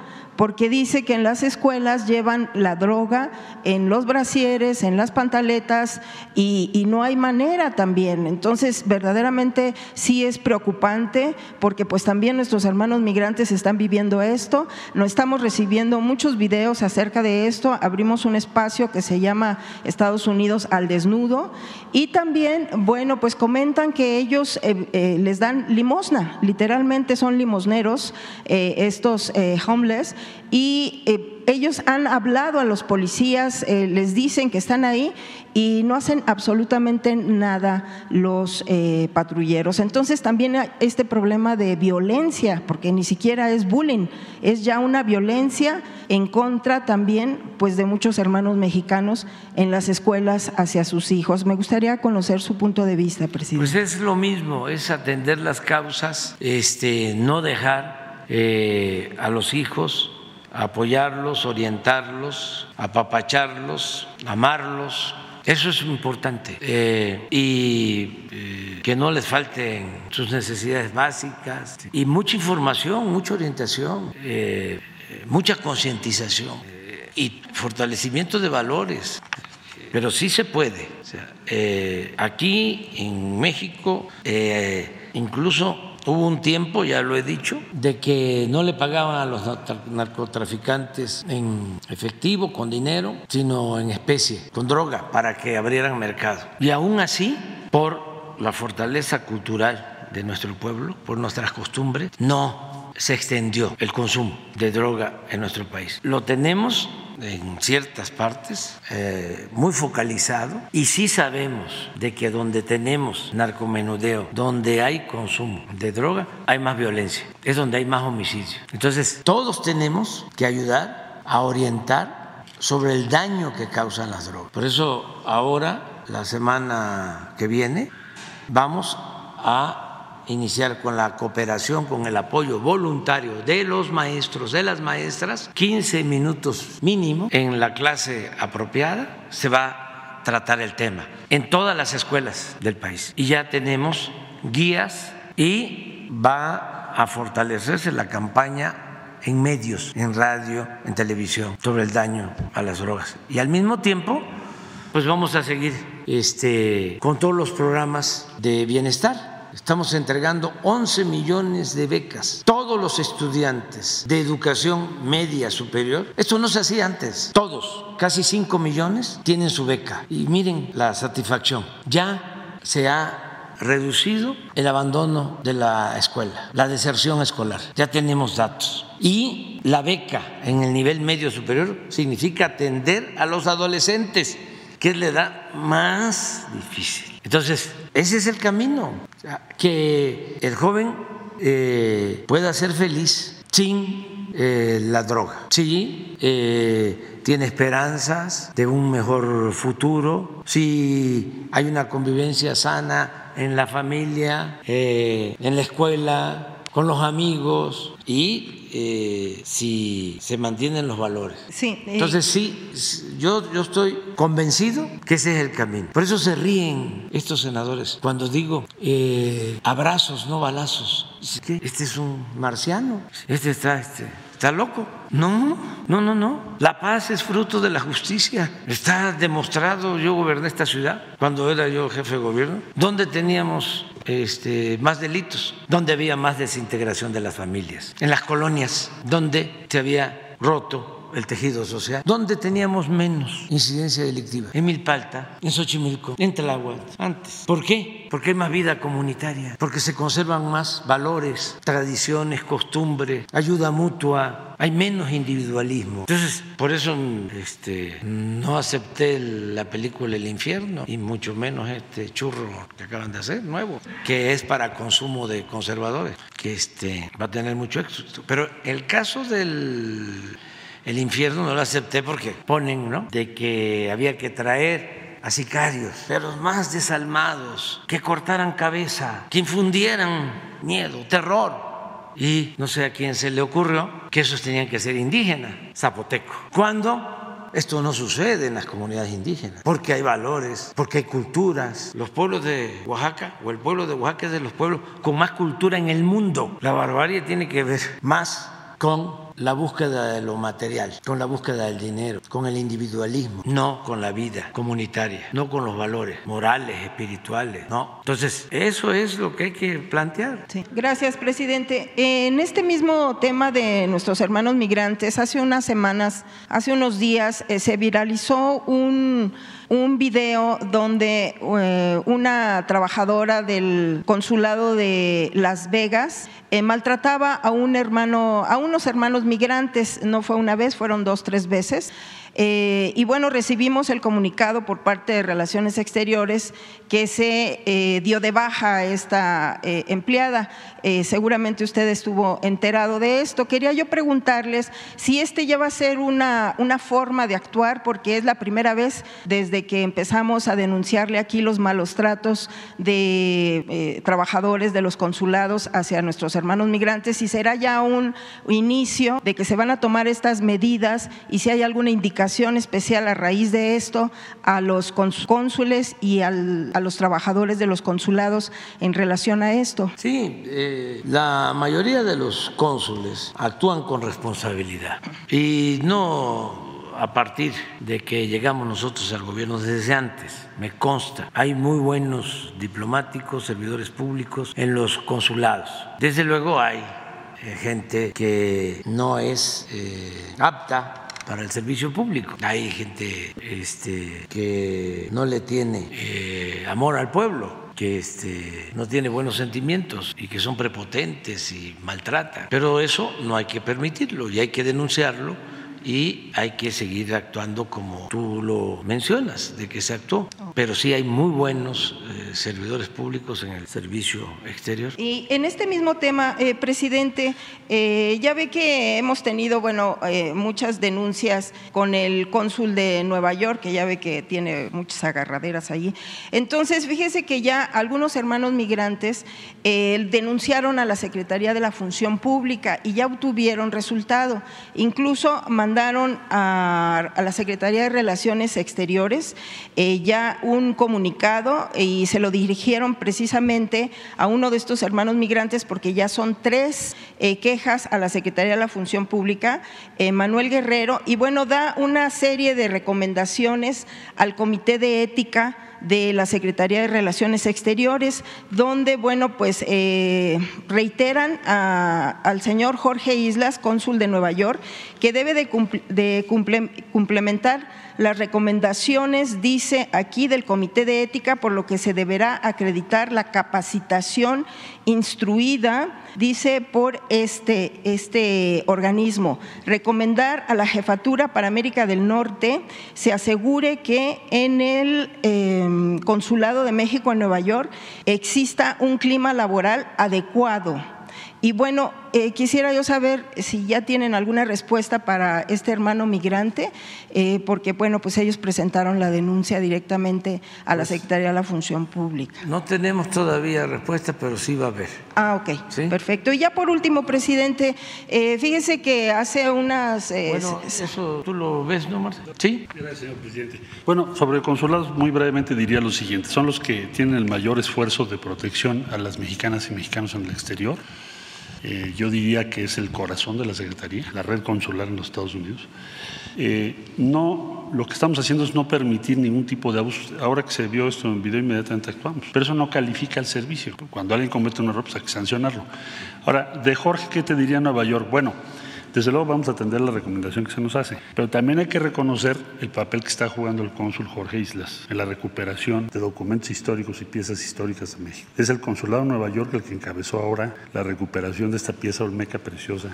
porque dice que en las escuelas llevan la droga en los brasieres, en las pantaletas y, no hay manera también. Entonces, verdaderamente sí es preocupante porque pues también nuestros hermanos migrantes están viviendo esto. No estamos recibiendo muchos videos acerca de esto. Abrimos un espacio que se llama Estados Unidos al desnudo y también, bueno, pues comentan que ellos eh, eh, les dan limosna, literalmente son limosneros eh, estos homeless y eh, ellos han hablado a los policías, eh, les dicen que están ahí y no hacen absolutamente nada los eh, patrulleros. Entonces también este problema de violencia, porque ni siquiera es bullying, es ya una violencia en contra también pues, de muchos hermanos mexicanos en las escuelas hacia sus hijos. Me gustaría conocer su punto de vista, presidente. Pues es lo mismo, es atender las causas, este, no dejar a los hijos apoyarlos, orientarlos, apapacharlos, amarlos. Eso es importante. Eh, y eh, que no les falten sus necesidades básicas. Y mucha información, mucha orientación, eh, mucha concientización y fortalecimiento de valores. Pero sí se puede. aquí en México, incluso Hubo un tiempo, ya lo he dicho, de que no le pagaban a los narcotraficantes en efectivo, con dinero, sino en especie, con droga, para que abrieran mercado. Y aún así, por la fortaleza cultural de nuestro pueblo, por nuestras costumbres, no se extendió el consumo de droga en nuestro país. Lo tenemos en ciertas partes, eh, muy focalizado, y sí sabemos de que donde tenemos narcomenudeo, donde hay consumo de droga, hay más violencia, es donde hay más homicidio. Entonces, todos tenemos que ayudar a orientar sobre el daño que causan las drogas. Por eso ahora, la semana que viene, vamos a iniciar con la cooperación, con el apoyo voluntario de los maestros, de las maestras, 15 minutos mínimo en la clase apropiada, se va a tratar el tema en todas las escuelas del país. Y ya tenemos guías y va a fortalecerse la campaña en medios, en radio, en televisión, sobre el daño a las drogas. Y al mismo tiempo, pues vamos a seguir este, con todos los programas de bienestar estamos entregando 11 millones de becas. Todos los estudiantes de educación media superior, esto no se hacía antes, todos, casi 5 millones tienen su beca. Y miren la satisfacción, ya se ha reducido el abandono de la escuela, la deserción escolar. Ya tenemos datos. Y la beca en el nivel medio superior significa atender a los adolescentes, que es la edad más difícil. Entonces, ese es el camino, que el joven eh, pueda ser feliz sin eh, la droga. Sí, eh, tiene esperanzas de un mejor futuro, si hay una convivencia sana en la familia, en la escuela, con los amigos y eh, si se mantienen los valores. Sí, Entonces sí, yo, yo estoy convencido que ese es el camino. Por eso se ríen estos senadores cuando digo eh, abrazos, no balazos. Este es un marciano, este está... Este, ¿Está loco? No, no, no, no. La paz es fruto de la justicia. Está demostrado. Yo goberné esta ciudad cuando era yo jefe de gobierno. ¿Dónde teníamos este, más delitos? ¿Dónde había más desintegración de las familias? En las colonias, donde se había roto el tejido social. ¿Dónde teníamos menos incidencia delictiva? En Milpalta, en Xochimilco, en Tláhuac, antes. ¿Por qué? Porque hay más vida comunitaria, porque se conservan más valores, tradiciones, costumbres, ayuda mutua, hay menos individualismo. Entonces, por eso este, no acepté la película El infierno y mucho menos este churro que acaban de hacer, nuevo, que es para consumo de conservadores, que este, va a tener mucho éxito. Pero el caso del el infierno no lo acepté porque ponen, ¿no? De que había que traer a sicarios, pero más desalmados, que cortaran cabeza, que infundieran miedo, terror. Y no sé a quién se le ocurrió que esos tenían que ser indígenas, zapoteco. Cuando esto no sucede en las comunidades indígenas, porque hay valores, porque hay culturas. Los pueblos de Oaxaca, o el pueblo de Oaxaca es de los pueblos con más cultura en el mundo. La barbarie tiene que ver más con la búsqueda de lo material, con la búsqueda del dinero, con el individualismo, no con la vida comunitaria, no con los valores morales, espirituales, no. Entonces, eso es lo que hay que plantear. Gracias, presidente. En este mismo tema de nuestros hermanos migrantes, hace unas semanas, hace unos días, eh, se viralizó un un video donde eh, una trabajadora del consulado de Las Vegas eh, maltrataba a un hermano, a unos hermanos migrantes, no fue una vez, fueron dos, tres veces. Eh, y bueno, recibimos el comunicado por parte de Relaciones Exteriores que se eh, dio de baja a esta eh, empleada. seguramente usted estuvo enterado de esto. Quería yo preguntarles si este ya va a ser una, una forma de actuar, porque es la primera vez desde que empezamos a denunciarle aquí los malos tratos de trabajadores de los consulados hacia nuestros hermanos migrantes, y será ya un inicio de que se van a tomar estas medidas y si hay alguna indicación especial a raíz de esto a los cónsules y a los trabajadores de los consulados en relación a esto? Sí, eh, la mayoría de los cónsules actúan con responsabilidad y no a partir de que llegamos nosotros al gobierno desde antes, me consta. Hay muy buenos diplomáticos, servidores públicos en los consulados. Desde luego hay eh, gente que no es eh, apta para el servicio público. Hay gente este, que no le tiene eh, amor al pueblo que este, no tiene buenos sentimientos y que son prepotentes y maltratan. Pero eso no hay que permitirlo y hay que denunciarlo y hay que seguir actuando como tú lo mencionas, de que se actuó. Pero sí hay muy buenos eh, servidores públicos en el servicio exterior. Y en este mismo tema, eh, presidente, eh, ya ve que hemos tenido, bueno, muchas denuncias con el cónsul de Nueva York, que ya ve que tiene muchas agarraderas allí. Entonces, fíjese que ya algunos hermanos migrantes denunciaron a la Secretaría de la Función Pública y ya obtuvieron resultado. Incluso mandaron a, la Secretaría de Relaciones Exteriores eh, ya un comunicado y se lo dirigieron precisamente a uno de estos hermanos migrantes porque ya son tres eh, quejas a la Secretaría de la Función Pública, eh, Manuel Guerrero, y bueno, da una serie de recomendaciones al Comité de Ética de la Secretaría de Relaciones Exteriores, donde, bueno, pues eh, reiteran al señor Jorge Islas, cónsul de Nueva York, que debe de, de complementar las recomendaciones, dice aquí, del Comité de Ética, por lo que se deberá acreditar la capacitación instruida, dice, por este, este organismo. Recomendar a la Jefatura para América del Norte se asegure que en el em, Consulado de México en Nueva York exista un clima laboral adecuado y bueno, eh, quisiera yo saber si ya tienen alguna respuesta para este hermano migrante, eh, porque bueno, pues ellos presentaron la denuncia directamente a la pues Secretaría de la Función Pública. No tenemos todavía respuesta, pero sí va a haber. Ah, ok, perfecto. Y ya por último, presidente, eh, fíjese que hace unas... bueno, eso tú lo ves, ¿no, Marcelo? Sí. Gracias, señor presidente. Bueno, sobre consulados, muy brevemente diría lo siguiente. Son los que tienen el mayor esfuerzo de protección a las mexicanas y mexicanos en el exterior. Eh, yo diría que es el corazón de la Secretaría, la red consular en los Estados Unidos. Eh, no, lo que estamos haciendo es no permitir ningún tipo de abuso. Ahora que se vio esto en video, inmediatamente actuamos. Pero eso no califica el servicio. Cuando alguien comete un error, pues hay que sancionarlo. Ahora, de Jorge, ¿qué te diría Nueva York? Bueno, desde luego vamos a atender la recomendación que se nos hace, pero también hay que reconocer el papel que está jugando el cónsul Jorge Islas en la recuperación de documentos históricos y piezas históricas de México. Es el consulado de Nueva York el que encabezó ahora la recuperación de esta pieza olmeca preciosa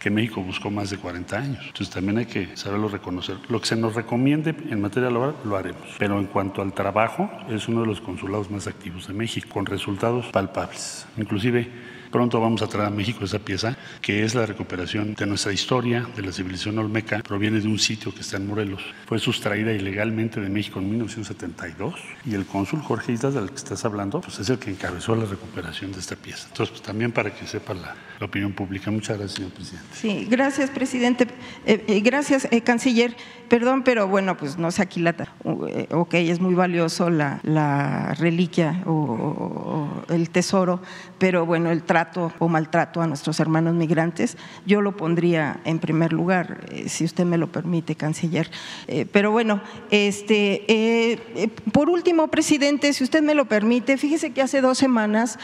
que México buscó más de 40 años. Entonces también hay que saberlo reconocer. Lo que se nos recomiende en materia laboral lo haremos. Pero en cuanto al trabajo, es uno de los consulados más activos de México, con resultados palpables. Inclusive Pronto vamos a traer a México esa pieza, que es la recuperación de nuestra historia, de la civilización olmeca. Proviene de un sitio que está en Morelos. Fue sustraída ilegalmente de México en 1972 y el cónsul Jorge Islas, del que estás hablando, pues es el que encabezó la recuperación de esta pieza. Entonces, pues también para que sepa la, opinión pública. Muchas gracias, señor presidente. Sí, gracias, presidente. Eh, eh, gracias, eh, canciller. Perdón, pero bueno, pues no se aquilata. ok, es muy valioso la, la reliquia o, el tesoro, pero bueno, el trato o maltrato a nuestros hermanos migrantes, yo lo pondría en primer lugar, eh, si usted me lo permite, canciller. Eh, pero bueno, este, eh, por último, presidente, si usted me lo permite, fíjese que hace dos semanas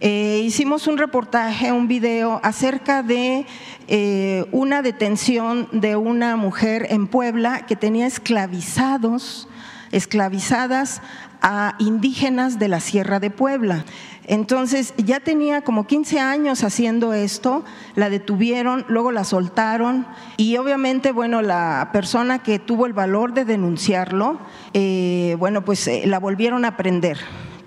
hicimos un reportaje, un video acerca de una detención de una mujer en Puebla que tenía esclavizados, esclavizadas a indígenas de la Sierra de Puebla. Entonces ya tenía como 15 años haciendo esto, la detuvieron, luego la soltaron y obviamente, bueno, la persona que tuvo el valor de denunciarlo, eh, bueno, pues eh, la volvieron a prender.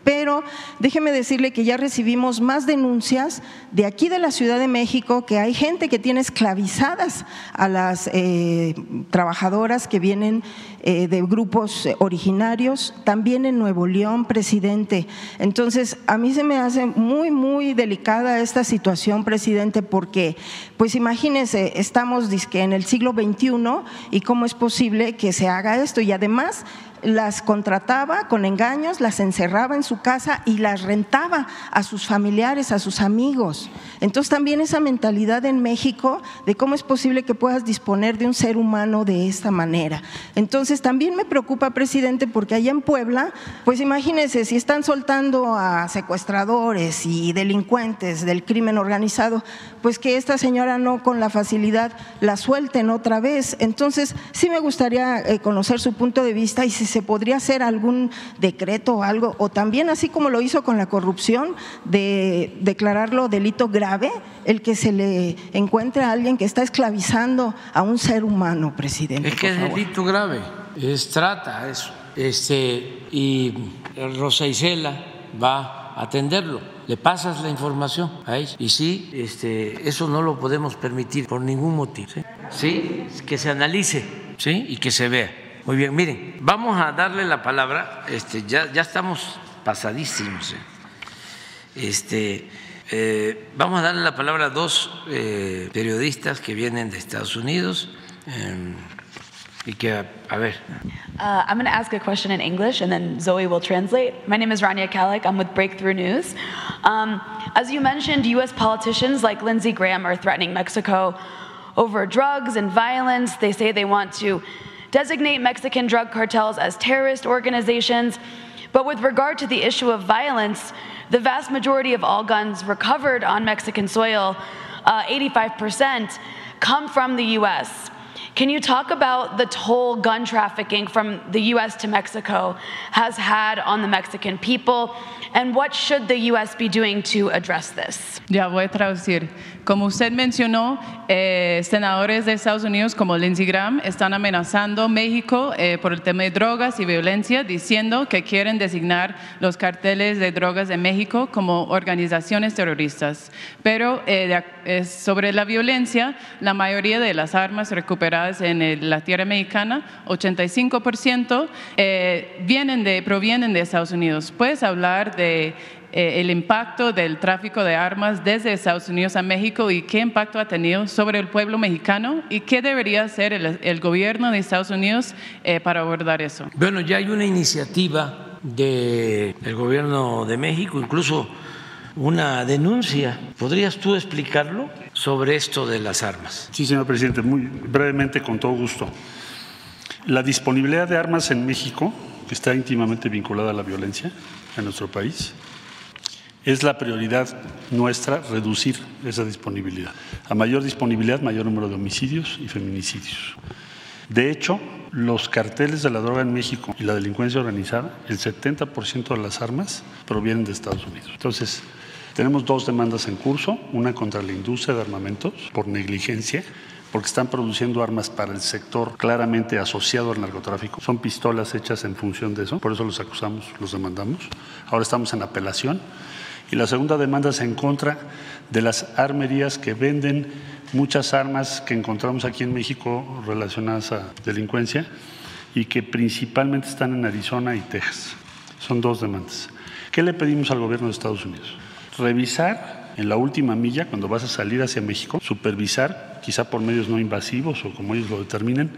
Pero déjeme decirle que ya recibimos más denuncias de aquí de la Ciudad de México que hay gente que tiene esclavizadas a las eh, trabajadoras que vienen eh, de grupos originarios, también en Nuevo León, presidente. Entonces, a mí se me hace muy, muy delicada esta situación, presidente, porque, pues imagínese, estamos en el siglo XXI y cómo es posible que se haga esto. Y además, las contrataba con engaños, las encerraba en su casa y las rentaba a sus familiares, a sus amigos. Entonces también esa mentalidad en México de cómo es posible que puedas disponer de un ser humano de esta manera. Entonces también me preocupa, presidente, porque allá en Puebla, pues imagínense, si están soltando a secuestradores y delincuentes del crimen organizado, pues que esta señora no con la facilidad la suelten otra vez. Entonces sí me gustaría eh, conocer su punto de vista y si se podría hacer algún decreto o algo, o también así como lo hizo con la corrupción, de declararlo delito grave, el que se le encuentre a alguien que está esclavizando a un ser humano, presidente. Es que es delito grave, es trata eso. Este, y Rosa Isela va a atenderlo. Le pasas la información a ella. Y sí, este, eso no lo podemos permitir por ningún motivo. ¿sí? Que se analice ¿sí? y que se vea. Muy bien, miren, vamos a darle la palabra, este, ya, ya estamos pasadísimos. Eh. Este, eh, vamos a darle la palabra a dos eh, periodistas que vienen de Estados Unidos. Eh, y que, a ver. Uh, I'm going to ask a question in English and then Zoe will translate. My name is Rania Kalik. I'm with Breakthrough News. Um, as you mentioned, U.S. politicians like Lindsey Graham are threatening Mexico over drugs and violence. They say they want to designate Mexican drug cartels as terrorist organizations. But with regard to the issue of violence, the vast majority of all guns recovered on Mexican soil, uh, 85%, come from the US. Can you talk about the toll gun trafficking from the US to Mexico has had on the Mexican people and what should the US be doing to address this? Ya voy a traducir. Como usted mencionó, eh, senadores de Estados Unidos como Lindsey Graham están amenazando México eh, por el tema de drogas y violencia, diciendo que quieren designar los carteles de drogas de México como organizaciones terroristas. Pero eh, de, sobre la violencia, la mayoría de las armas recuperadas en el, la tierra mexicana, 85%, vienen de, provienen de Estados Unidos. ¿Puedes hablar de eh, el impacto del tráfico de armas desde Estados Unidos a México y qué impacto ha tenido sobre el pueblo mexicano y qué debería hacer el, gobierno de Estados Unidos eh, para abordar eso. Bueno, ya hay una iniciativa del gobierno de México, incluso una denuncia. ¿Podrías tú explicarlo sobre esto de las armas? Sí, señor presidente, muy brevemente, con todo gusto. La disponibilidad de armas en México, que está íntimamente vinculada a la violencia en nuestro país, es la prioridad nuestra reducir esa disponibilidad. A mayor disponibilidad, mayor número de homicidios y feminicidios. De hecho, los carteles de la droga en México y la delincuencia organizada, el 70% de las armas provienen de Estados Unidos. Entonces, tenemos dos demandas en curso, una contra la industria de armamentos por negligencia, porque están produciendo armas para el sector claramente asociado al narcotráfico. Son pistolas hechas en función de eso, por eso los acusamos, los demandamos. Ahora estamos en apelación y la segunda demanda es en contra de las armerías que venden muchas armas que encontramos aquí en México relacionadas a delincuencia y que principalmente están en Arizona y Texas. Son dos demandas. ¿Qué le pedimos al gobierno de Estados Unidos? Revisar en la última milla, cuando vas a salir hacia México, supervisar, quizá por medios no invasivos o como ellos lo determinen,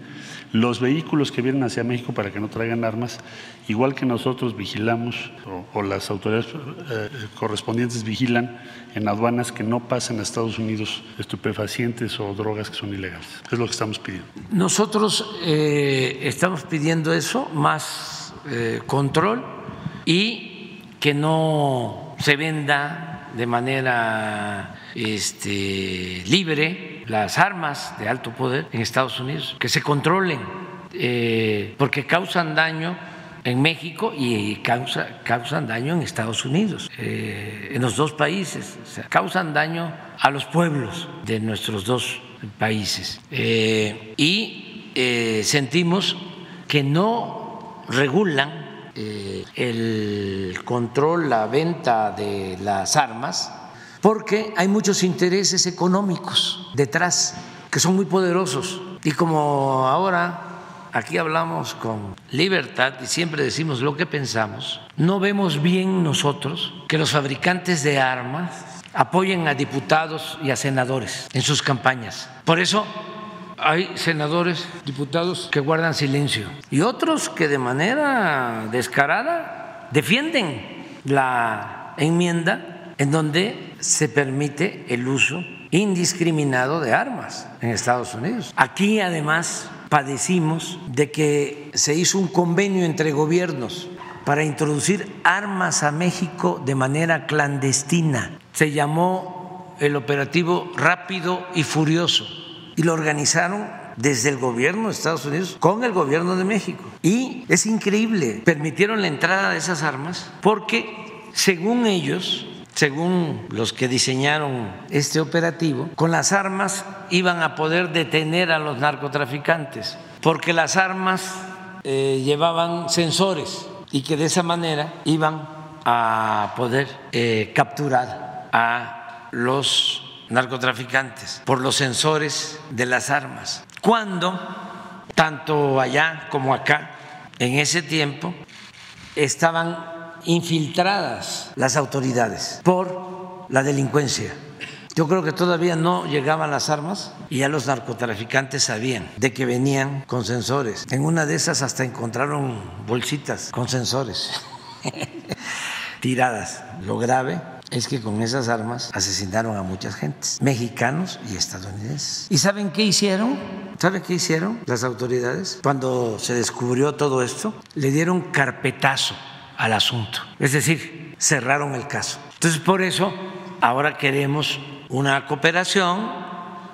los vehículos que vienen hacia México para que no traigan armas, igual que nosotros vigilamos o, las autoridades eh, correspondientes vigilan en aduanas que no pasen a Estados Unidos estupefacientes o drogas que son ilegales. Es lo que estamos pidiendo. Nosotros eh, estamos pidiendo eso, más eh, control y que no se venda de manera este, libre las armas de alto poder en Estados Unidos, que se controlen, eh, porque causan daño en México y causa, causan daño en Estados Unidos, eh, en los dos países, causan daño a los pueblos de nuestros dos países. Eh, y sentimos que no regulan eh, el control, la venta de las armas, porque hay muchos intereses económicos detrás que son muy poderosos. Y como ahora aquí hablamos con libertad y siempre decimos lo que pensamos, no vemos bien nosotros que los fabricantes de armas apoyen a diputados y a senadores en sus campañas. Por eso hay senadores, diputados que guardan silencio y otros que de manera descarada defienden la enmienda en donde se permite el uso indiscriminado de armas en Estados Unidos. Aquí además padecimos de que se hizo un convenio entre gobiernos para introducir armas a México de manera clandestina. Se llamó el operativo rápido y furioso y lo organizaron desde el gobierno de Estados Unidos con el gobierno de México. Y es increíble, permitieron la entrada de esas armas porque, según ellos, según los que diseñaron este operativo, con las armas iban a poder detener a los narcotraficantes, porque las armas eh, llevaban sensores y que de esa manera iban a poder eh, capturar a los narcotraficantes por los sensores de las armas. Cuando, tanto allá como acá, en ese tiempo, estaban infiltradas las autoridades por la delincuencia. Yo creo que todavía no llegaban las armas y ya los narcotraficantes sabían de que venían con sensores. En una de esas hasta encontraron bolsitas con sensores tiradas. Lo grave es que con esas armas asesinaron a muchas gentes, mexicanos y estadounidenses. ¿Y saben qué hicieron? ¿Saben qué hicieron las autoridades? Cuando se descubrió todo esto, le dieron carpetazo al asunto. Es decir, cerraron el caso. Entonces, por eso, ahora queremos una cooperación,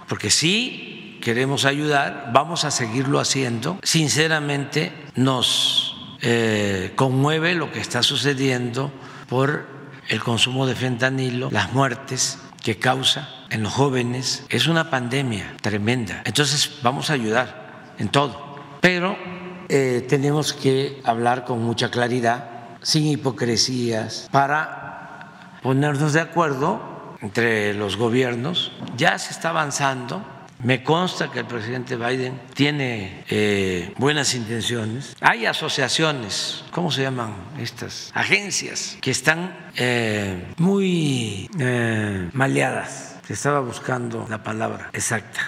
porque sí queremos ayudar, vamos a seguirlo haciendo. Sinceramente, nos eh, conmueve lo que está sucediendo por el consumo de fentanilo, las muertes que causa en los jóvenes. Es una pandemia tremenda. Entonces vamos a ayudar en todo. Pero eh, tenemos que hablar con mucha claridad, sin hipocresías, para ponernos de acuerdo entre los gobiernos. Ya se está avanzando me consta que el presidente Biden tiene eh, buenas intenciones. Hay asociaciones, ¿cómo se llaman estas? Agencias que están eh, muy eh, maleadas. Estaba buscando la palabra exacta.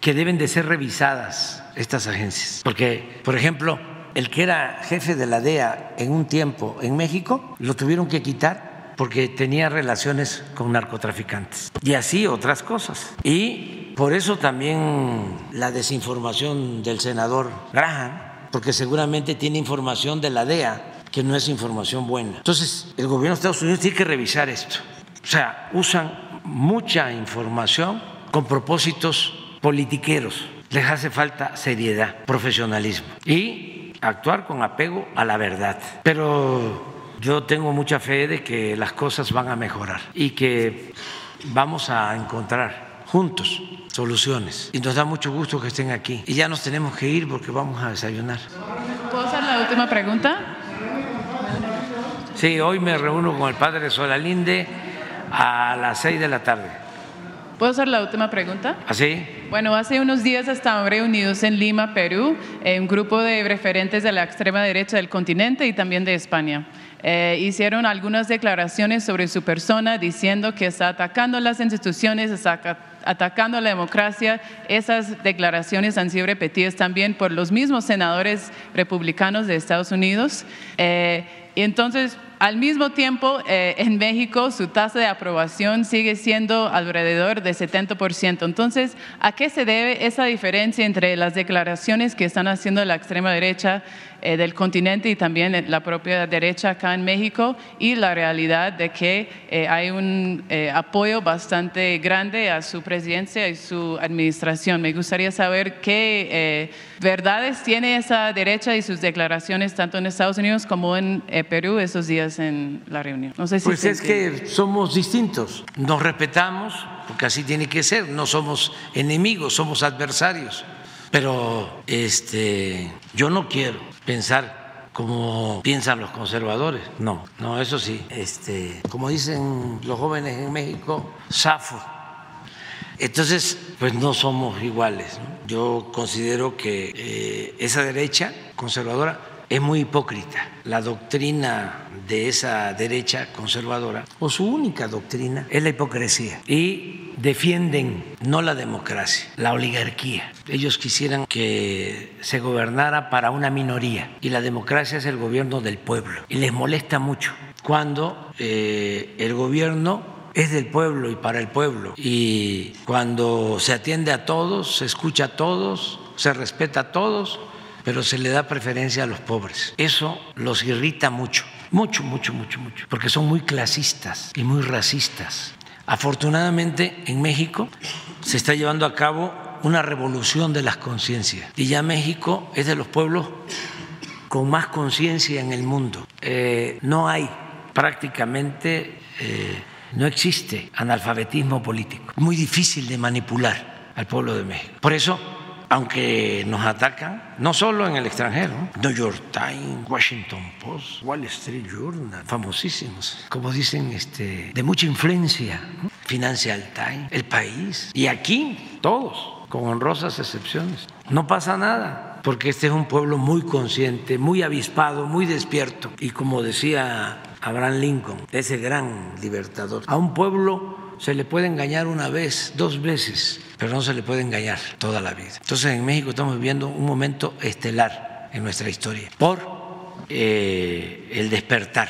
Que deben de ser revisadas estas agencias. Porque, por ejemplo, el que era jefe de la DEA en un tiempo en México, lo tuvieron que quitar porque tenía relaciones con narcotraficantes y así otras cosas. Y por eso también la desinformación del senador Graham, porque seguramente tiene información de la DEA que no es información buena. Entonces, el gobierno de Estados Unidos tiene que revisar esto. O sea, usan mucha información con propósitos politiqueros. Les hace falta seriedad, profesionalismo y actuar con apego a la verdad. Pero yo tengo mucha fe de que las cosas van a mejorar y que vamos a encontrar juntos soluciones. Y nos da mucho gusto que estén aquí. Y ya nos tenemos que ir porque vamos a desayunar. ¿Puedo hacer la última pregunta? Sí, hoy me reúno con el padre Solalinde a las seis de la tarde. ¿Puedo hacer la última pregunta? ¿Así? ¿Ah, bueno, hace unos días estaban reunidos en Lima, Perú, un grupo de referentes de la extrema derecha del continente y también de España. Eh, hicieron algunas declaraciones sobre su persona diciendo que está atacando las instituciones, está atacando la democracia. Esas declaraciones han sido repetidas también por los mismos senadores republicanos de Estados Unidos. Eh, y entonces, al mismo tiempo, eh, en México su tasa de aprobación sigue siendo alrededor de 70%. Entonces, ¿a qué se debe esa diferencia entre las declaraciones que están haciendo la extrema derecha eh, del continente y también la propia derecha acá en México y la realidad de que eh, hay un eh, apoyo bastante grande a su presidencia y su administración. Me gustaría saber qué verdades tiene esa derecha y sus declaraciones tanto en Estados Unidos como en Perú esos días en la reunión. No sé si pues es que somos distintos, nos respetamos porque así tiene que ser, no somos enemigos, somos adversarios. Pero este, yo no quiero pensar como piensan los conservadores. No, no, eso sí. Este, como dicen los jóvenes en México, zafo. Entonces, pues no somos iguales. Yo considero que eh, esa derecha conservadora es muy hipócrita. La doctrina de esa derecha conservadora, o su única doctrina, es la hipocresía. Y defienden no la democracia, la oligarquía. Ellos quisieran que se gobernara para una minoría y la democracia es el gobierno del pueblo. Y les molesta mucho cuando eh, el gobierno es del pueblo y para el pueblo. Y cuando se atiende a todos, se escucha a todos, se respeta a todos, pero se le da preferencia a los pobres. Eso los irrita mucho, mucho, mucho, mucho, mucho, porque son muy clasistas y muy racistas. Afortunadamente en México se está llevando a cabo una revolución de las conciencias y ya México es de los pueblos con más conciencia en el mundo. Eh, no hay prácticamente, eh, no existe analfabetismo político. Muy difícil de manipular al pueblo de México. Por eso aunque nos atacan, no solo en el extranjero, New York Times, Washington Post, Wall Street Journal, famosísimos, como dicen, este, de mucha influencia, Financial Times, El País, y aquí todos, con honrosas excepciones. No pasa nada, porque este es un pueblo muy consciente, muy avispado, muy despierto, y como decía Abraham Lincoln, ese gran libertador, a un pueblo se le puede engañar una vez, dos veces, pero no se le puede engañar toda la vida. Entonces en México estamos viviendo un momento estelar en nuestra historia por eh, el despertar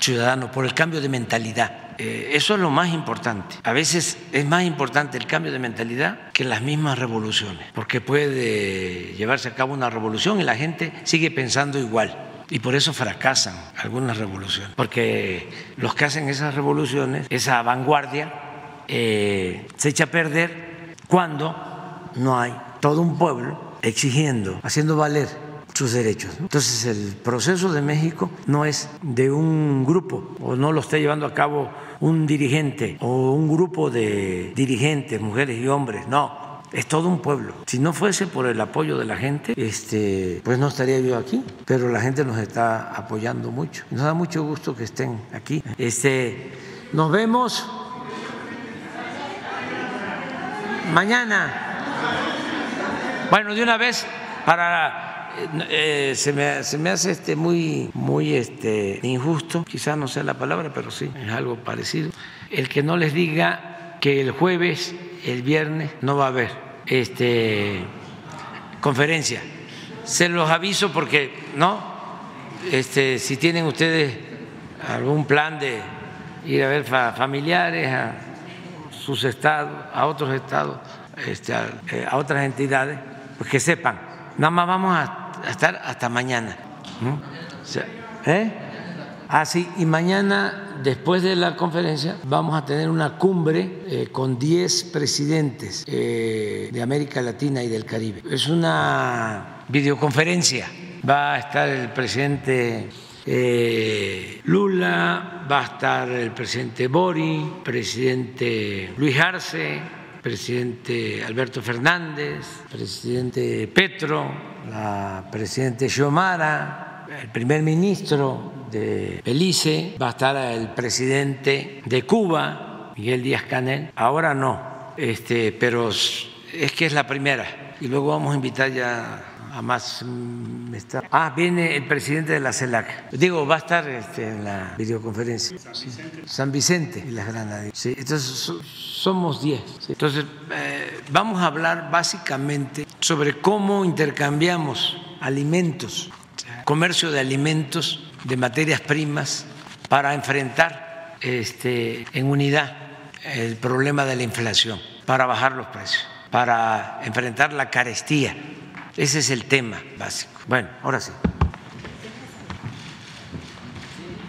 ciudadano, por el cambio de mentalidad. Eh, eso es lo más importante. A veces es más importante el cambio de mentalidad que las mismas revoluciones, porque puede llevarse a cabo una revolución y la gente sigue pensando igual Y por eso fracasan algunas revoluciones, porque los que hacen esas revoluciones, esa vanguardia, eh, se echa a perder cuando no hay todo un pueblo exigiendo, haciendo valer sus derechos. Entonces el proceso de México no es de un grupo o no lo está llevando a cabo un dirigente o un grupo de dirigentes, mujeres y hombres, no. Es todo un pueblo. Si no fuese por el apoyo de la gente, este, pues no estaría yo aquí. Pero la gente nos está apoyando mucho. Nos da mucho gusto que estén aquí. Este, nos vemos mañana. Bueno, de una vez para eh, se, me, se, me, hace este muy, muy este, injusto, quizás no sea la palabra, pero sí, es algo parecido, el que no les diga que el jueves, el viernes, no va a haber este, conferencia. Se los aviso porque, ¿no? Este, si tienen ustedes algún plan de ir a ver familiares a sus estados, a otros estados, este, a, eh, a otras entidades, pues que sepan, nada más vamos a estar hasta mañana. ¿Eh? Ah, sí, y mañana, después de la conferencia, vamos a tener una cumbre eh, con 10 presidentes eh, de América Latina y del Caribe. Es una videoconferencia. Va a estar el presidente Lula, va a estar el presidente Bori, presidente Luis Arce, presidente Alberto Fernández, presidente Petro, la presidente Xiomara, el primer ministro de Belice, va a estar el presidente de Cuba, Miguel Díaz Canel. Ahora no, este, pero es que es la primera. Y luego vamos a invitar ya a más. Mm, ah, viene el presidente de la CELAC. Digo, va a estar este, en la videoconferencia. San Vicente. y las Granadinas. Sí, entonces somos 10. Entonces, eh, vamos a hablar básicamente sobre cómo intercambiamos alimentos, comercio de alimentos, de materias primas, para enfrentar este, en unidad el problema de la inflación, para bajar los precios, para enfrentar la carestía. Ese es el tema básico. Bueno, ahora sí.